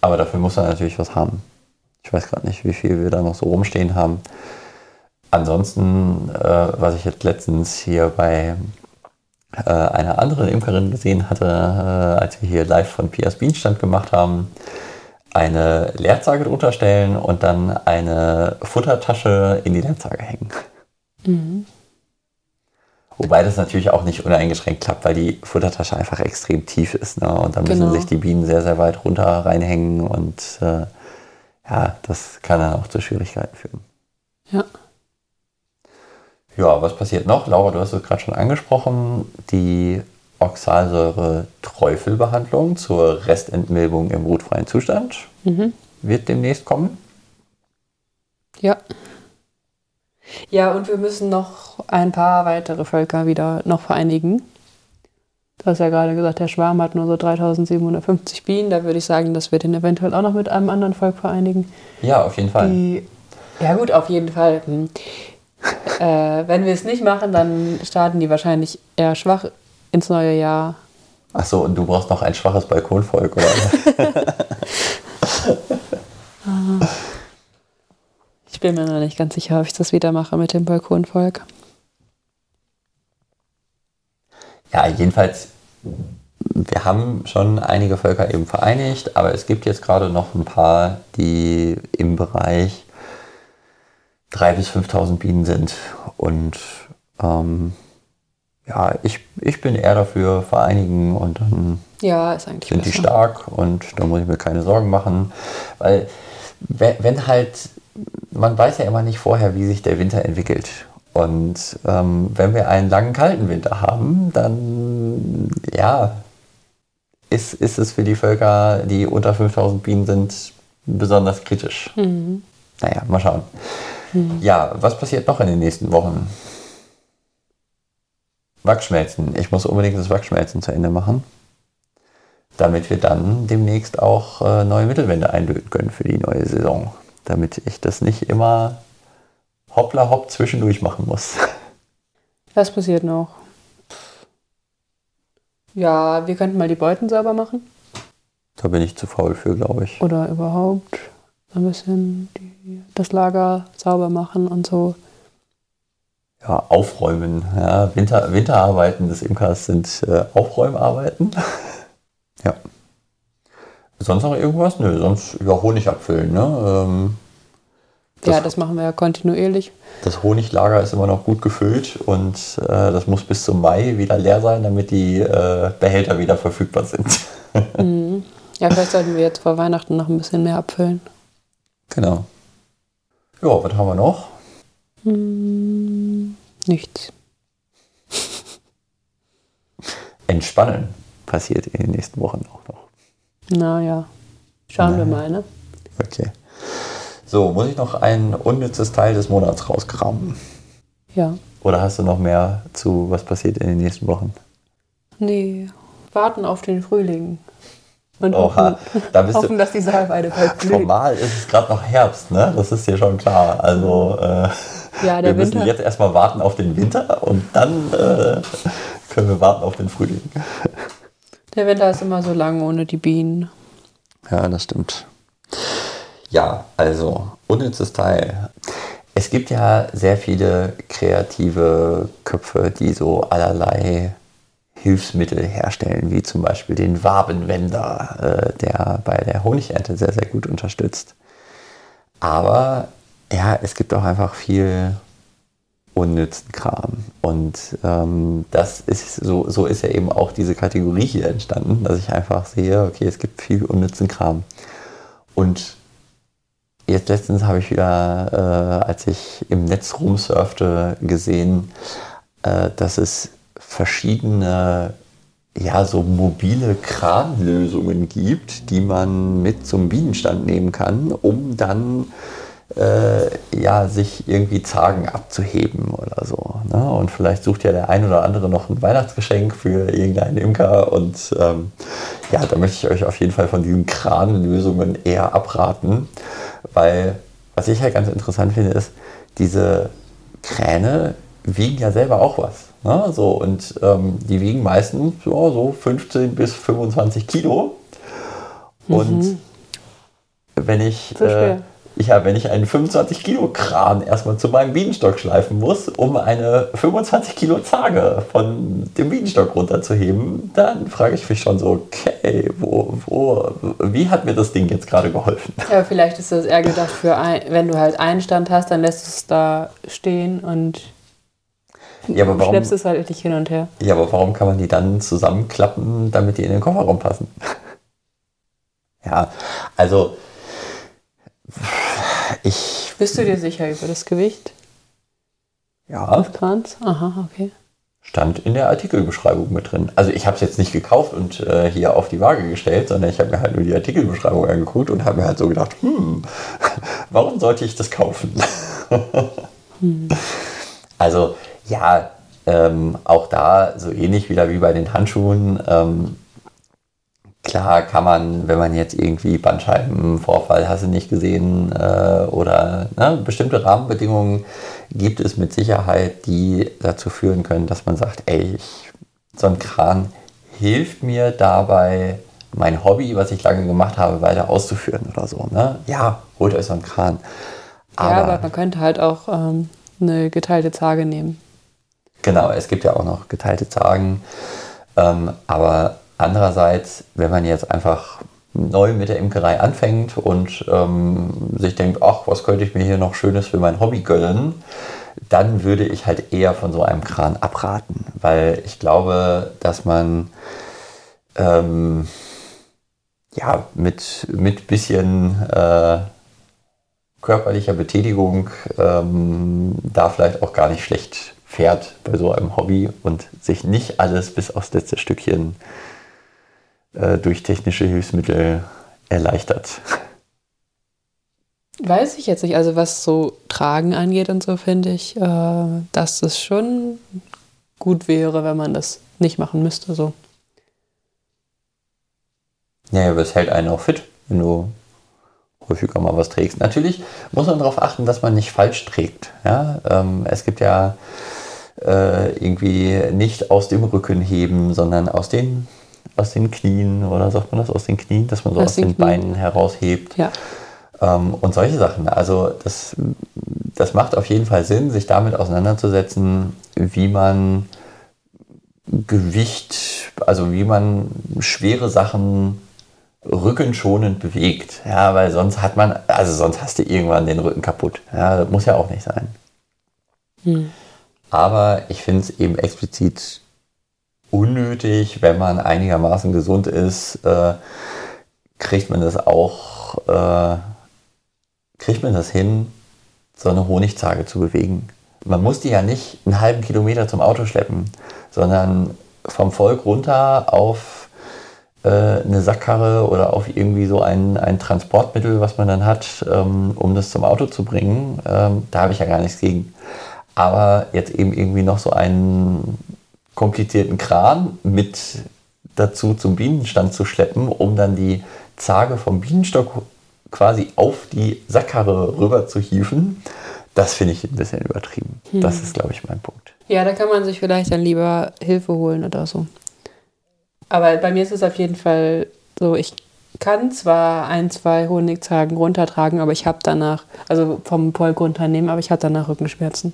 aber dafür muss er natürlich was haben. Ich weiß gerade nicht, wie viel wir da noch so rumstehen haben. Ansonsten, äh, was ich jetzt letztens hier bei äh, einer anderen Imkerin gesehen hatte, äh, als wir hier live von Pias Bienenstand gemacht haben, eine Leerzage drunter stellen und dann eine Futtertasche in die Leerzage hängen. Mhm. Wobei das natürlich auch nicht uneingeschränkt klappt, weil die Futtertasche einfach extrem tief ist. Ne? Und da müssen genau. sich die Bienen sehr, sehr weit runter reinhängen und äh, ja, das kann dann auch zu Schwierigkeiten führen. Ja. Ja, was passiert noch? Laura, du hast es gerade schon angesprochen. Die Oxalsäure-Träufelbehandlung zur Restentmilbung im brutfreien Zustand mhm. wird demnächst kommen. Ja. Ja, und wir müssen noch ein paar weitere Völker wieder noch vereinigen. Du hast ja gerade gesagt, der Schwarm hat nur so 3750 Bienen. Da würde ich sagen, dass wir den eventuell auch noch mit einem anderen Volk vereinigen. Ja, auf jeden Fall. Die, ja, gut, auf jeden Fall. Äh, wenn wir es nicht machen, dann starten die wahrscheinlich eher schwach ins neue Jahr. Ach so, und du brauchst noch ein schwaches Balkonvolk, oder? ich bin mir noch nicht ganz sicher, ob ich das wieder mache mit dem Balkonvolk. Ja, jedenfalls, wir haben schon einige Völker eben vereinigt, aber es gibt jetzt gerade noch ein paar, die im Bereich 3.000 bis 5.000 Bienen sind. Und ähm, ja, ich, ich bin eher dafür vereinigen und dann ja, sind besser. die stark und da muss ich mir keine Sorgen machen. Weil wenn halt, man weiß ja immer nicht vorher, wie sich der Winter entwickelt. Und ähm, wenn wir einen langen kalten Winter haben, dann ja, ist, ist es für die Völker, die unter 5000 Bienen sind, besonders kritisch. Mhm. Naja, mal schauen. Mhm. Ja, was passiert noch in den nächsten Wochen? Wachsschmelzen. Ich muss unbedingt das Wachsschmelzen zu Ende machen, damit wir dann demnächst auch äh, neue Mittelwände einlöten können für die neue Saison. Damit ich das nicht immer hoppla hopp zwischendurch machen muss. Was passiert noch? Ja, wir könnten mal die Beuten sauber machen. Da bin ich zu faul für, glaube ich. Oder überhaupt ein bisschen die, das Lager sauber machen und so. Ja, aufräumen. Ja, Winter, Winterarbeiten des Imkers sind äh, Aufräumarbeiten. ja. Sonst noch irgendwas? Nö, sonst ja, Honig abfüllen. Ne? Ähm, das, ja, das machen wir ja kontinuierlich. Das Honiglager ist immer noch gut gefüllt und äh, das muss bis zum Mai wieder leer sein, damit die äh, Behälter wieder verfügbar sind. mhm. Ja, vielleicht sollten wir jetzt vor Weihnachten noch ein bisschen mehr abfüllen. Genau. Ja, was haben wir noch? Hm, nichts. Entspannen passiert in den nächsten Wochen auch noch. Naja, schauen naja. wir mal, ne? Okay. So, muss ich noch ein unnützes Teil des Monats rauskramen? Ja. Oder hast du noch mehr zu, was passiert in den nächsten Wochen? Nee, warten auf den Frühling. Und Oha, hoffen, da bist hoffen du, dass die Salbeide bald blüht. Formal ist es gerade noch Herbst, ne? Das ist dir schon klar. Also äh, ja, wir müssen Winter. jetzt erstmal warten auf den Winter und dann äh, können wir warten auf den Frühling. Der Winter ist immer so lang ohne die Bienen. Ja, das stimmt. Ja, also unnützes Teil. Es gibt ja sehr viele kreative Köpfe, die so allerlei Hilfsmittel herstellen, wie zum Beispiel den Wabenwender, äh, der bei der Honigernte sehr, sehr gut unterstützt. Aber ja, es gibt auch einfach viel unnützen Kram. Und ähm, das ist so, so ist ja eben auch diese Kategorie hier entstanden, dass ich einfach sehe, okay, es gibt viel unnützen Kram. Und jetzt letztens habe ich wieder, äh, als ich im Netz rumsurfte, gesehen, äh, dass es verschiedene ja, so mobile Kranlösungen gibt, die man mit zum Bienenstand nehmen kann, um dann äh, ja, sich irgendwie Zagen abzuheben oder so. Ne? Und vielleicht sucht ja der ein oder andere noch ein Weihnachtsgeschenk für irgendeinen Imker. Und ähm, ja, da möchte ich euch auf jeden Fall von diesen Kranlösungen eher abraten, weil was ich ja ganz interessant finde, ist, diese Kräne wiegen ja selber auch was. Ne? So, und ähm, die wiegen meistens so, so 15 bis 25 Kilo. Und mhm. wenn ich, äh, ja, wenn ich einen 25 Kilo Kran erstmal zu meinem Bienenstock schleifen muss, um eine 25 Kilo Zage von dem Bienenstock runterzuheben, dann frage ich mich schon so, okay, wo, wo, wie hat mir das Ding jetzt gerade geholfen? Ja, vielleicht ist das eher gedacht für, ein, wenn du halt einen Stand hast, dann lässt es da stehen und ja, aber warum, schleppst es halt nicht hin und her. Ja, aber warum kann man die dann zusammenklappen, damit die in den Kofferraum passen? ja, also ich. Bist du dir sicher über das Gewicht? Ja. Des Krans? Aha, okay. Stand in der Artikelbeschreibung mit drin. Also ich habe es jetzt nicht gekauft und äh, hier auf die Waage gestellt, sondern ich habe mir halt nur die Artikelbeschreibung angeguckt und habe mir halt so gedacht, hm, warum sollte ich das kaufen? hm. Also ja, ähm, auch da so ähnlich wieder wie bei den Handschuhen. Ähm, klar kann man, wenn man jetzt irgendwie Bandscheibenvorfall, hast du nicht gesehen, äh, oder ne, bestimmte Rahmenbedingungen gibt es mit Sicherheit, die dazu führen können, dass man sagt, ey, ich, so ein Kran hilft mir dabei, mein Hobby, was ich lange gemacht habe, weiter auszuführen oder so. Ne? Ja, holt euch so einen Kran. Aber, ja, aber man könnte halt auch ähm, eine geteilte Zage nehmen. Genau, es gibt ja auch noch geteilte Zagen. Ähm, aber andererseits, wenn man jetzt einfach neu mit der Imkerei anfängt und ähm, sich denkt, ach, was könnte ich mir hier noch Schönes für mein Hobby gönnen, dann würde ich halt eher von so einem Kran abraten, weil ich glaube, dass man ähm, ja mit mit bisschen äh, körperlicher Betätigung ähm, da vielleicht auch gar nicht schlecht fährt bei so einem Hobby und sich nicht alles bis aufs letzte Stückchen äh, durch technische Hilfsmittel erleichtert. Weiß ich jetzt nicht. Also was so Tragen angeht und so, finde ich, äh, dass es schon gut wäre, wenn man das nicht machen müsste. So. Ja, aber es hält einen auch fit, wenn du häufiger mal was trägst. Natürlich muss man darauf achten, dass man nicht falsch trägt. Ja? Ähm, es gibt ja äh, irgendwie nicht aus dem Rücken heben, sondern aus den, aus den Knien oder sagt man das aus den Knien, dass man so aus, aus den, den Beinen heraushebt. Ja. Ähm, und solche Sachen. Also das, das macht auf jeden Fall Sinn, sich damit auseinanderzusetzen, wie man Gewicht, also wie man schwere Sachen rückenschonend bewegt. Ja, weil sonst hat man, also sonst hast du irgendwann den Rücken kaputt. Ja, das muss ja auch nicht sein. Hm. Aber ich finde es eben explizit unnötig, wenn man einigermaßen gesund ist, äh, kriegt man das auch, äh, kriegt man das hin, so eine Honigzage zu bewegen. Man muss die ja nicht einen halben Kilometer zum Auto schleppen, sondern vom Volk runter auf äh, eine Sackkarre oder auf irgendwie so ein, ein Transportmittel, was man dann hat, ähm, um das zum Auto zu bringen. Ähm, da habe ich ja gar nichts gegen aber jetzt eben irgendwie noch so einen komplizierten Kran mit dazu zum Bienenstand zu schleppen, um dann die Zage vom Bienenstock quasi auf die Sackkarre rüber zu hieven, das finde ich ein bisschen übertrieben. Hm. Das ist, glaube ich, mein Punkt. Ja, da kann man sich vielleicht dann lieber Hilfe holen oder so. Aber bei mir ist es auf jeden Fall so, ich kann zwar ein, zwei Honigzagen runtertragen, aber ich habe danach, also vom Polk runternehmen, aber ich habe danach Rückenschmerzen.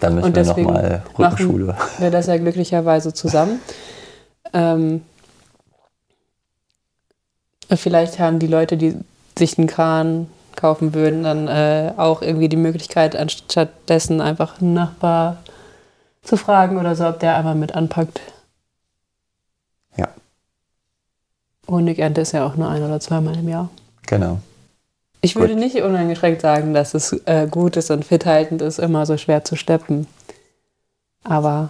Dann müssen und wir nochmal Rückenschule. Machen wir das ja glücklicherweise zusammen. Ähm, vielleicht haben die Leute, die sich einen Kran kaufen würden, dann äh, auch irgendwie die Möglichkeit, anstattdessen einfach einen Nachbar zu fragen oder so, ob der einmal mit anpackt. Ja. Honigernte ist ja auch nur ein oder zweimal im Jahr. Genau. Ich würde nicht uneingeschränkt sagen, dass es äh, gut ist und fithaltend ist, immer so schwer zu steppen. Aber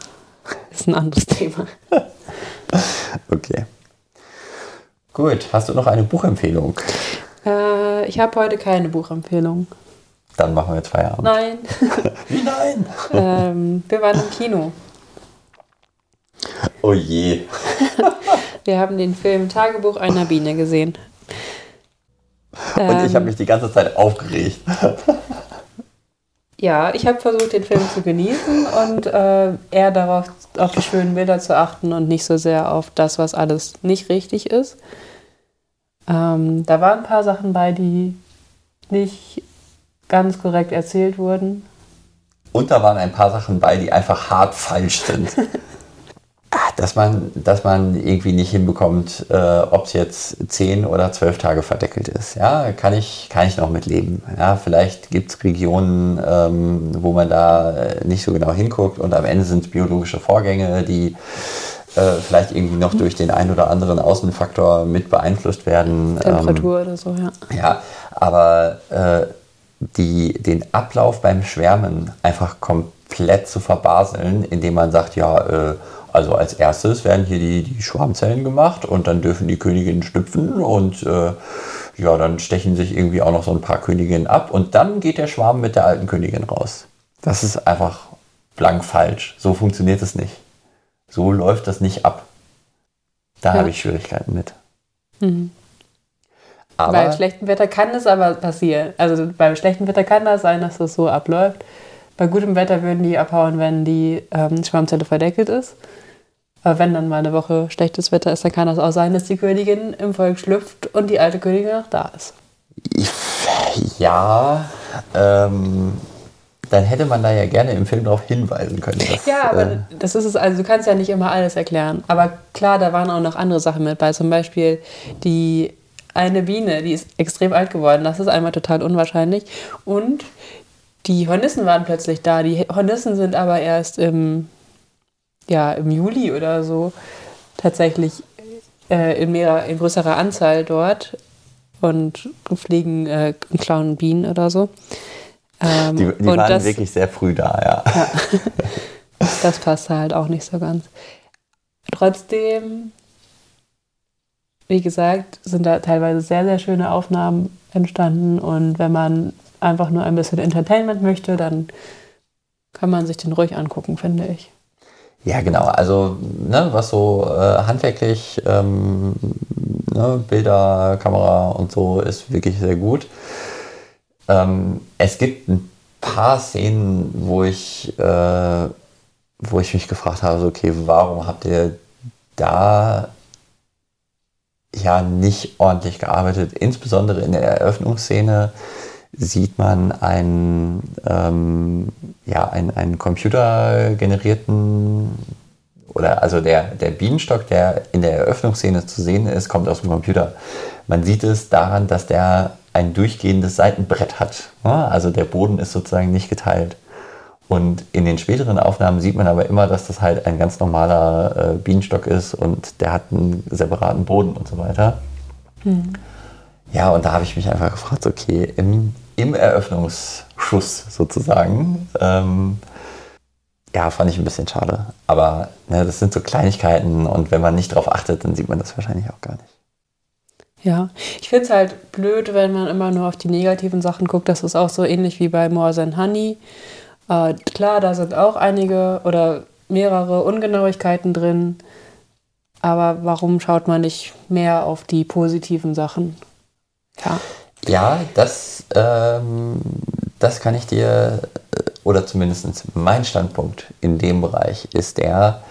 ist ein anderes Thema. okay. Gut, hast du noch eine Buchempfehlung? Äh, ich habe heute keine Buchempfehlung. Dann machen wir jetzt Feierabend. Nein. Wie nein? ähm, wir waren im Kino. Oh je. wir haben den Film Tagebuch einer Biene gesehen. Und ähm, ich habe mich die ganze Zeit aufgeregt. ja, ich habe versucht, den Film zu genießen und äh, eher darauf, auf die schönen Bilder zu achten und nicht so sehr auf das, was alles nicht richtig ist. Ähm, da waren ein paar Sachen bei, die nicht ganz korrekt erzählt wurden. Und da waren ein paar Sachen bei, die einfach hart falsch sind. dass man, dass man irgendwie nicht hinbekommt, äh, ob es jetzt zehn oder zwölf Tage verdeckelt ist. Ja, kann ich, kann ich noch mitleben. Ja, vielleicht gibt es Regionen, ähm, wo man da nicht so genau hinguckt und am Ende sind es biologische Vorgänge, die äh, vielleicht irgendwie noch durch den einen oder anderen Außenfaktor mit beeinflusst werden. Temperatur ähm, oder so, ja. Ja, aber äh, die, den Ablauf beim Schwärmen einfach komplett zu verbaseln, indem man sagt, ja, äh, also als erstes werden hier die, die Schwarmzellen gemacht und dann dürfen die Königinnen schlüpfen und äh, ja, dann stechen sich irgendwie auch noch so ein paar Königinnen ab und dann geht der Schwarm mit der alten Königin raus. Das ist einfach blank falsch. So funktioniert es nicht. So läuft das nicht ab. Da ja. habe ich Schwierigkeiten mit. Mhm. Aber Bei schlechtem Wetter kann es aber passieren. Also beim schlechten Wetter kann das sein, dass das so abläuft. Bei gutem Wetter würden die abhauen, wenn die ähm, Schwarmzelle verdeckelt ist. Aber wenn dann mal eine Woche schlechtes Wetter ist, dann kann das auch sein, dass die Königin im Volk schlüpft und die alte Königin noch da ist. Ja, ähm, dann hätte man da ja gerne im Film darauf hinweisen können. Dass, ja, aber äh, das ist es, also du kannst ja nicht immer alles erklären. Aber klar, da waren auch noch andere Sachen mit bei. Zum Beispiel die eine Biene, die ist extrem alt geworden. Das ist einmal total unwahrscheinlich. Und die Hornissen waren plötzlich da. Die Hornissen sind aber erst im ja, im Juli oder so tatsächlich äh, in, mehr, in größerer Anzahl dort und fliegen äh, und klauen Bienen oder so. Ähm, die, die waren das, wirklich sehr früh da, ja. ja. das passt halt auch nicht so ganz. Trotzdem, wie gesagt, sind da teilweise sehr, sehr schöne Aufnahmen entstanden und wenn man einfach nur ein bisschen Entertainment möchte, dann kann man sich den ruhig angucken, finde ich. Ja, genau. Also, ne, was so äh, handwerklich, ähm, ne, Bilder, Kamera und so ist wirklich sehr gut. Ähm, es gibt ein paar Szenen, wo ich, äh, wo ich mich gefragt habe, so, okay, warum habt ihr da ja nicht ordentlich gearbeitet? Insbesondere in der Eröffnungsszene sieht man einen, ähm, ja, einen, einen computergenerierten oder also der, der Bienenstock, der in der Eröffnungsszene zu sehen ist, kommt aus dem Computer. Man sieht es daran, dass der ein durchgehendes Seitenbrett hat. Also der Boden ist sozusagen nicht geteilt. Und in den späteren Aufnahmen sieht man aber immer, dass das halt ein ganz normaler äh, Bienenstock ist und der hat einen separaten Boden und so weiter. Mhm. Ja, und da habe ich mich einfach gefragt, okay, im, im Eröffnungsschuss sozusagen, ähm, ja, fand ich ein bisschen schade. Aber ne, das sind so Kleinigkeiten und wenn man nicht darauf achtet, dann sieht man das wahrscheinlich auch gar nicht. Ja, ich finde es halt blöd, wenn man immer nur auf die negativen Sachen guckt. Das ist auch so ähnlich wie bei More Than Honey. Äh, klar, da sind auch einige oder mehrere Ungenauigkeiten drin. Aber warum schaut man nicht mehr auf die positiven Sachen? Ja, ja das, ähm, das kann ich dir, äh, oder zumindest mein Standpunkt in dem Bereich ist der,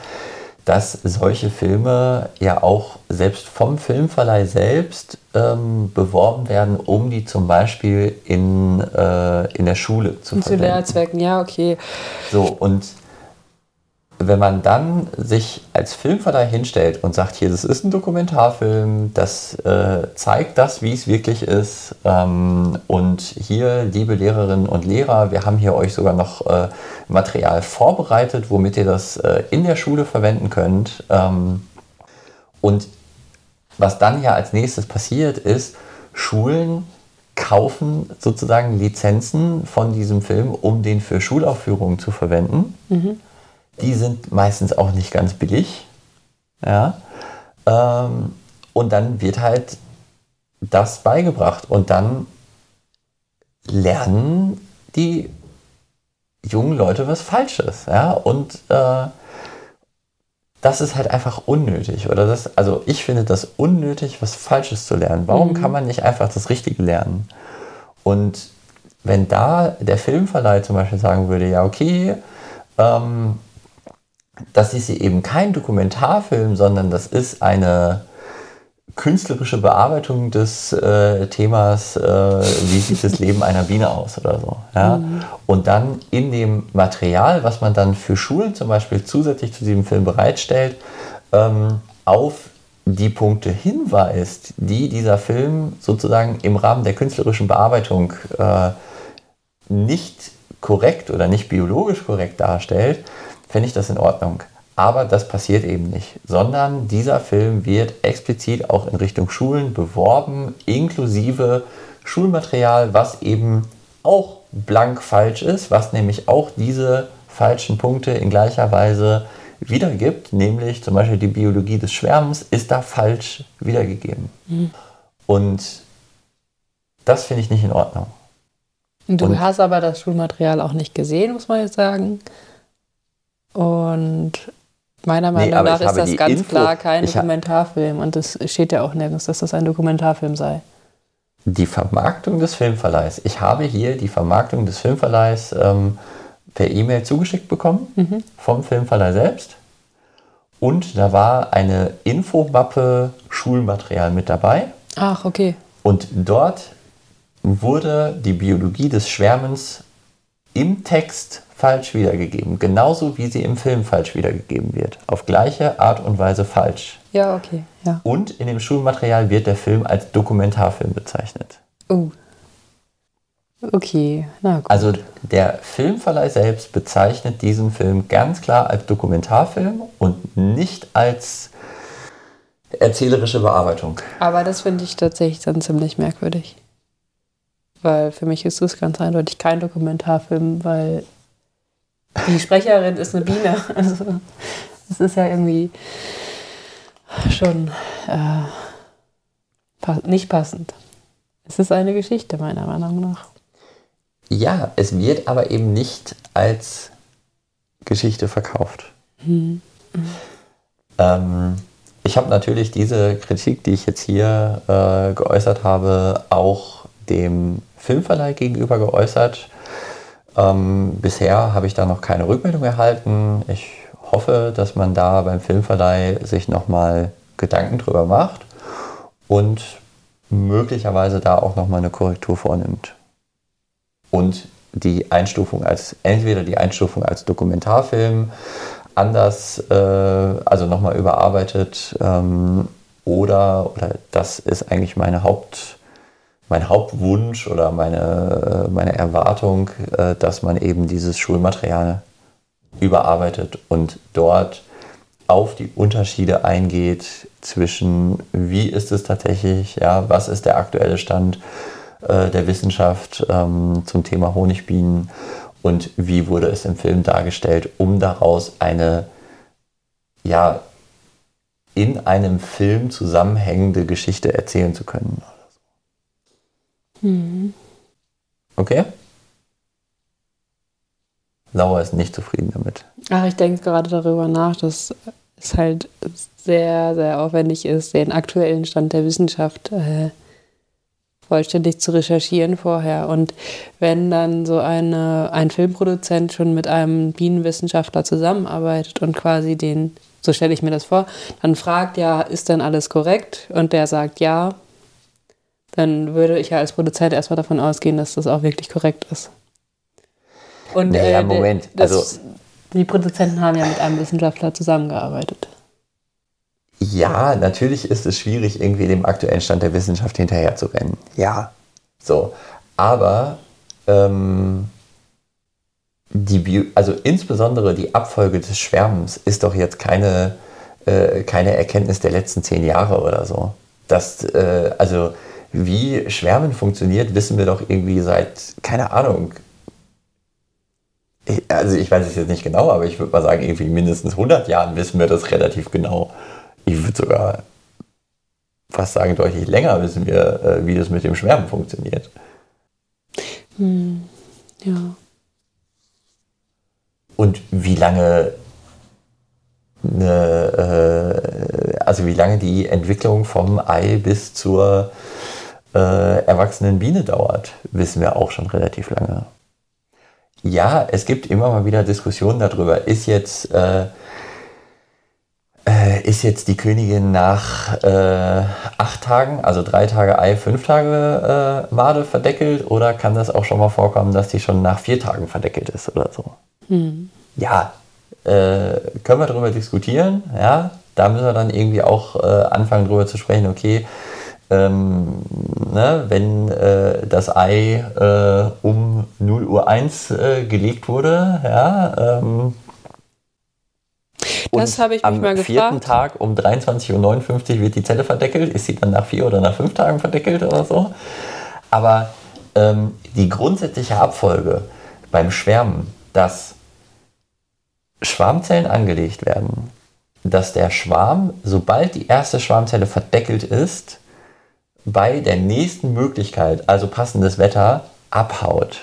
dass solche Filme ja auch selbst vom Filmverleih selbst ähm, beworben werden, um die zum Beispiel in, äh, in der Schule zu verwenden. Zu Lehrzwecken, ja, okay. So, und wenn man dann sich als Filmverleih hinstellt und sagt, hier, das ist ein Dokumentarfilm, das äh, zeigt das, wie es wirklich ist. Ähm, und hier, liebe Lehrerinnen und Lehrer, wir haben hier euch sogar noch äh, Material vorbereitet, womit ihr das äh, in der Schule verwenden könnt. Ähm, und was dann ja als nächstes passiert, ist, Schulen kaufen sozusagen Lizenzen von diesem Film, um den für Schulaufführungen zu verwenden. Mhm die sind meistens auch nicht ganz billig. Ja. Ähm, und dann wird halt das beigebracht und dann lernen die jungen Leute was Falsches. Ja. Und äh, das ist halt einfach unnötig. Oder das, also ich finde das unnötig, was Falsches zu lernen. Warum mhm. kann man nicht einfach das Richtige lernen? Und wenn da der Filmverleih zum Beispiel sagen würde, ja, okay, ähm, das ist eben kein Dokumentarfilm, sondern das ist eine künstlerische Bearbeitung des äh, Themas, äh, wie sieht das Leben einer Biene aus oder so. Ja? Mhm. Und dann in dem Material, was man dann für Schulen zum Beispiel zusätzlich zu diesem Film bereitstellt, ähm, auf die Punkte hinweist, die dieser Film sozusagen im Rahmen der künstlerischen Bearbeitung äh, nicht korrekt oder nicht biologisch korrekt darstellt, fände ich das in Ordnung. Aber das passiert eben nicht, sondern dieser Film wird explizit auch in Richtung Schulen beworben, inklusive Schulmaterial, was eben auch blank falsch ist, was nämlich auch diese falschen Punkte in gleicher Weise wiedergibt, nämlich zum Beispiel die Biologie des Schwärmens ist da falsch wiedergegeben. Mhm. Und das finde ich nicht in Ordnung. Du Und hast aber das Schulmaterial auch nicht gesehen, muss man jetzt sagen. Und meiner Meinung nee, nach ist das ganz Info, klar kein Dokumentarfilm. Und es steht ja auch nirgends, dass das ein Dokumentarfilm sei. Die Vermarktung des Filmverleihs. Ich habe hier die Vermarktung des Filmverleihs ähm, per E-Mail zugeschickt bekommen mhm. vom Filmverleih selbst. Und da war eine Infomappe Schulmaterial mit dabei. Ach, okay. Und dort wurde die Biologie des Schwärmens im Text falsch wiedergegeben. Genauso wie sie im Film falsch wiedergegeben wird. Auf gleiche Art und Weise falsch. Ja, okay. Ja. Und in dem Schulmaterial wird der Film als Dokumentarfilm bezeichnet. Oh. Okay, na gut. Also der Filmverleih selbst bezeichnet diesen Film ganz klar als Dokumentarfilm und nicht als erzählerische Bearbeitung. Aber das finde ich tatsächlich dann ziemlich merkwürdig. Weil für mich ist es ganz eindeutig kein Dokumentarfilm, weil die Sprecherin ist eine Biene. Also es ist ja irgendwie schon äh, nicht passend. Es ist eine Geschichte, meiner Meinung nach. Ja, es wird aber eben nicht als Geschichte verkauft. Mhm. Ähm, ich habe natürlich diese Kritik, die ich jetzt hier äh, geäußert habe, auch dem Filmverleih gegenüber geäußert ähm, bisher habe ich da noch keine Rückmeldung erhalten. Ich hoffe, dass man da beim Filmverleih sich nochmal Gedanken drüber macht und möglicherweise da auch nochmal eine Korrektur vornimmt. Und die Einstufung als, entweder die Einstufung als Dokumentarfilm anders, äh, also nochmal überarbeitet ähm, oder, oder das ist eigentlich meine Haupt, mein Hauptwunsch oder meine, meine Erwartung, äh, dass man eben dieses Schulmaterial überarbeitet und dort auf die Unterschiede eingeht zwischen, wie ist es tatsächlich, ja, was ist der aktuelle Stand äh, der Wissenschaft ähm, zum Thema Honigbienen und wie wurde es im Film dargestellt, um daraus eine, ja, in einem Film zusammenhängende Geschichte erzählen zu können. Mhm. Okay? Laura ist nicht zufrieden damit. Ach, ich denke gerade darüber nach, dass es halt sehr, sehr aufwendig ist, den aktuellen Stand der Wissenschaft äh, vollständig zu recherchieren vorher. Und wenn dann so eine, ein Filmproduzent schon mit einem Bienenwissenschaftler zusammenarbeitet und quasi den, so stelle ich mir das vor, dann fragt ja, ist denn alles korrekt? Und der sagt ja, dann würde ich ja als Produzent erstmal davon ausgehen, dass das auch wirklich korrekt ist. Und, naja, äh, Moment, das, also. Die Produzenten haben ja mit einem Wissenschaftler zusammengearbeitet. Ja, natürlich ist es schwierig, irgendwie dem aktuellen Stand der Wissenschaft hinterherzurennen. Ja. So. Aber ähm, die Bio also insbesondere die Abfolge des Schwärmens ist doch jetzt keine, äh, keine Erkenntnis der letzten zehn Jahre oder so. Das, äh, also wie Schwärmen funktioniert, wissen wir doch irgendwie seit, keine Ahnung, also ich weiß es jetzt nicht genau, aber ich würde mal sagen, irgendwie mindestens 100 Jahren wissen wir das relativ genau. Ich würde sogar fast sagen, deutlich länger wissen wir, äh, wie das mit dem Schwärmen funktioniert. Hm, ja. Und wie lange eine, äh, also wie lange die Entwicklung vom Ei bis zur äh, erwachsenen Biene dauert, wissen wir auch schon relativ lange. Ja, es gibt immer mal wieder Diskussionen darüber, ist jetzt, äh, äh, ist jetzt die Königin nach äh, acht Tagen, also drei Tage Ei, fünf Tage äh, Made verdeckelt oder kann das auch schon mal vorkommen, dass die schon nach vier Tagen verdeckelt ist oder so? Hm. Ja, äh, können wir darüber diskutieren, ja, da müssen wir dann irgendwie auch äh, anfangen darüber zu sprechen, okay, ähm, ne, wenn äh, das Ei äh, um 0 Uhr 1 äh, gelegt wurde, ja, ähm, das habe ich mich mal gefragt. Am vierten Tag um 23.59 Uhr wird die Zelle verdeckelt. Ist sie dann nach vier oder nach fünf Tagen verdeckelt oder so? Aber ähm, die grundsätzliche Abfolge beim Schwärmen, dass Schwarmzellen angelegt werden, dass der Schwarm, sobald die erste Schwarmzelle verdeckelt ist, bei der nächsten Möglichkeit, also passendes Wetter, abhaut.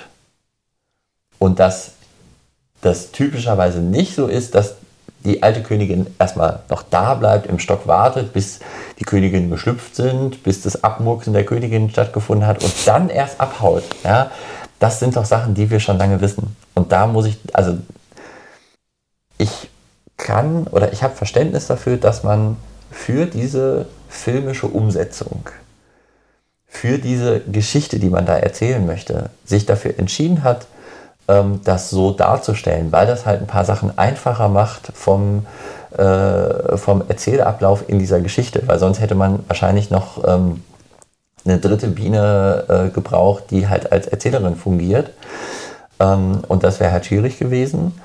Und dass das typischerweise nicht so ist, dass die alte Königin erstmal noch da bleibt, im Stock wartet, bis die Königinnen geschlüpft sind, bis das Abmurksen der Königin stattgefunden hat und dann erst abhaut. Ja, das sind doch Sachen, die wir schon lange wissen. Und da muss ich, also ich kann oder ich habe Verständnis dafür, dass man für diese filmische Umsetzung für diese Geschichte, die man da erzählen möchte, sich dafür entschieden hat, ähm, das so darzustellen, weil das halt ein paar Sachen einfacher macht vom, äh, vom Erzählablauf in dieser Geschichte. Weil sonst hätte man wahrscheinlich noch ähm, eine dritte Biene äh, gebraucht, die halt als Erzählerin fungiert. Ähm, und das wäre halt schwierig gewesen.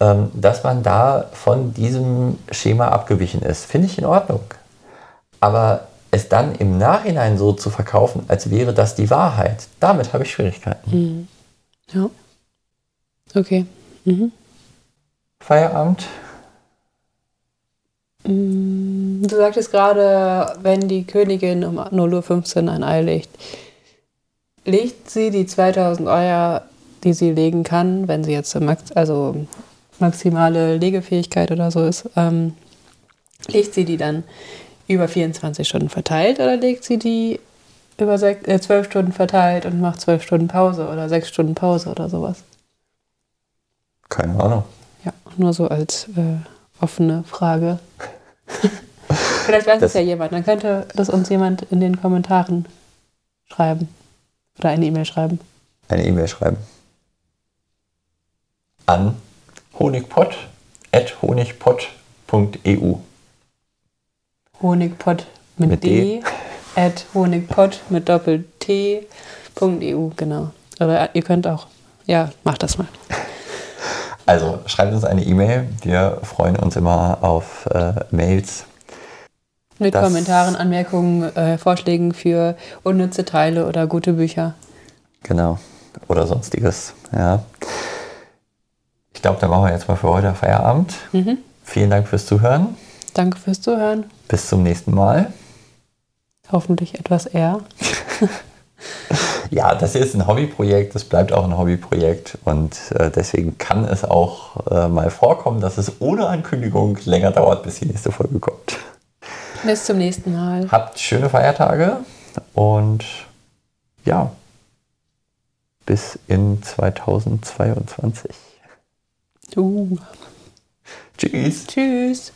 Ähm, dass man da von diesem Schema abgewichen ist, finde ich in Ordnung. Aber es dann im Nachhinein so zu verkaufen, als wäre das die Wahrheit, damit habe ich Schwierigkeiten. Mhm. Ja. Okay. Mhm. Feierabend? Mm, du sagtest gerade, wenn die Königin um 0.15 Uhr ein Ei legt, legt sie die 2000 Eier, die sie legen kann, wenn sie jetzt max also maximale Legefähigkeit oder so ist, ähm, legt sie die dann über 24 Stunden verteilt oder legt sie die über äh, 12 Stunden verteilt und macht 12 Stunden Pause oder 6 Stunden Pause oder sowas? Keine Ahnung. Ja, nur so als äh, offene Frage. Vielleicht weiß das es ja jemand. Dann könnte das uns jemand in den Kommentaren schreiben. Oder eine E-Mail schreiben. Eine E-Mail schreiben. An honigpott.honigpott.eu. Honigpott mit, mit D, D. at honigpott mit doppel-t.eu, genau. Aber ihr könnt auch, ja, macht das mal. Also schreibt uns eine E-Mail. Wir freuen uns immer auf äh, Mails. Mit Kommentaren, Anmerkungen, äh, Vorschlägen für unnütze Teile oder gute Bücher. Genau. Oder sonstiges. Ja. Ich glaube, dann machen wir jetzt mal für heute Feierabend. Mhm. Vielen Dank fürs Zuhören. Danke fürs Zuhören. Bis zum nächsten Mal. Hoffentlich etwas eher. ja, das ist ein Hobbyprojekt, das bleibt auch ein Hobbyprojekt und äh, deswegen kann es auch äh, mal vorkommen, dass es ohne Ankündigung länger dauert, bis die nächste Folge kommt. Bis zum nächsten Mal. Habt schöne Feiertage und ja, bis in 2022. Uh. Tschüss. Tschüss.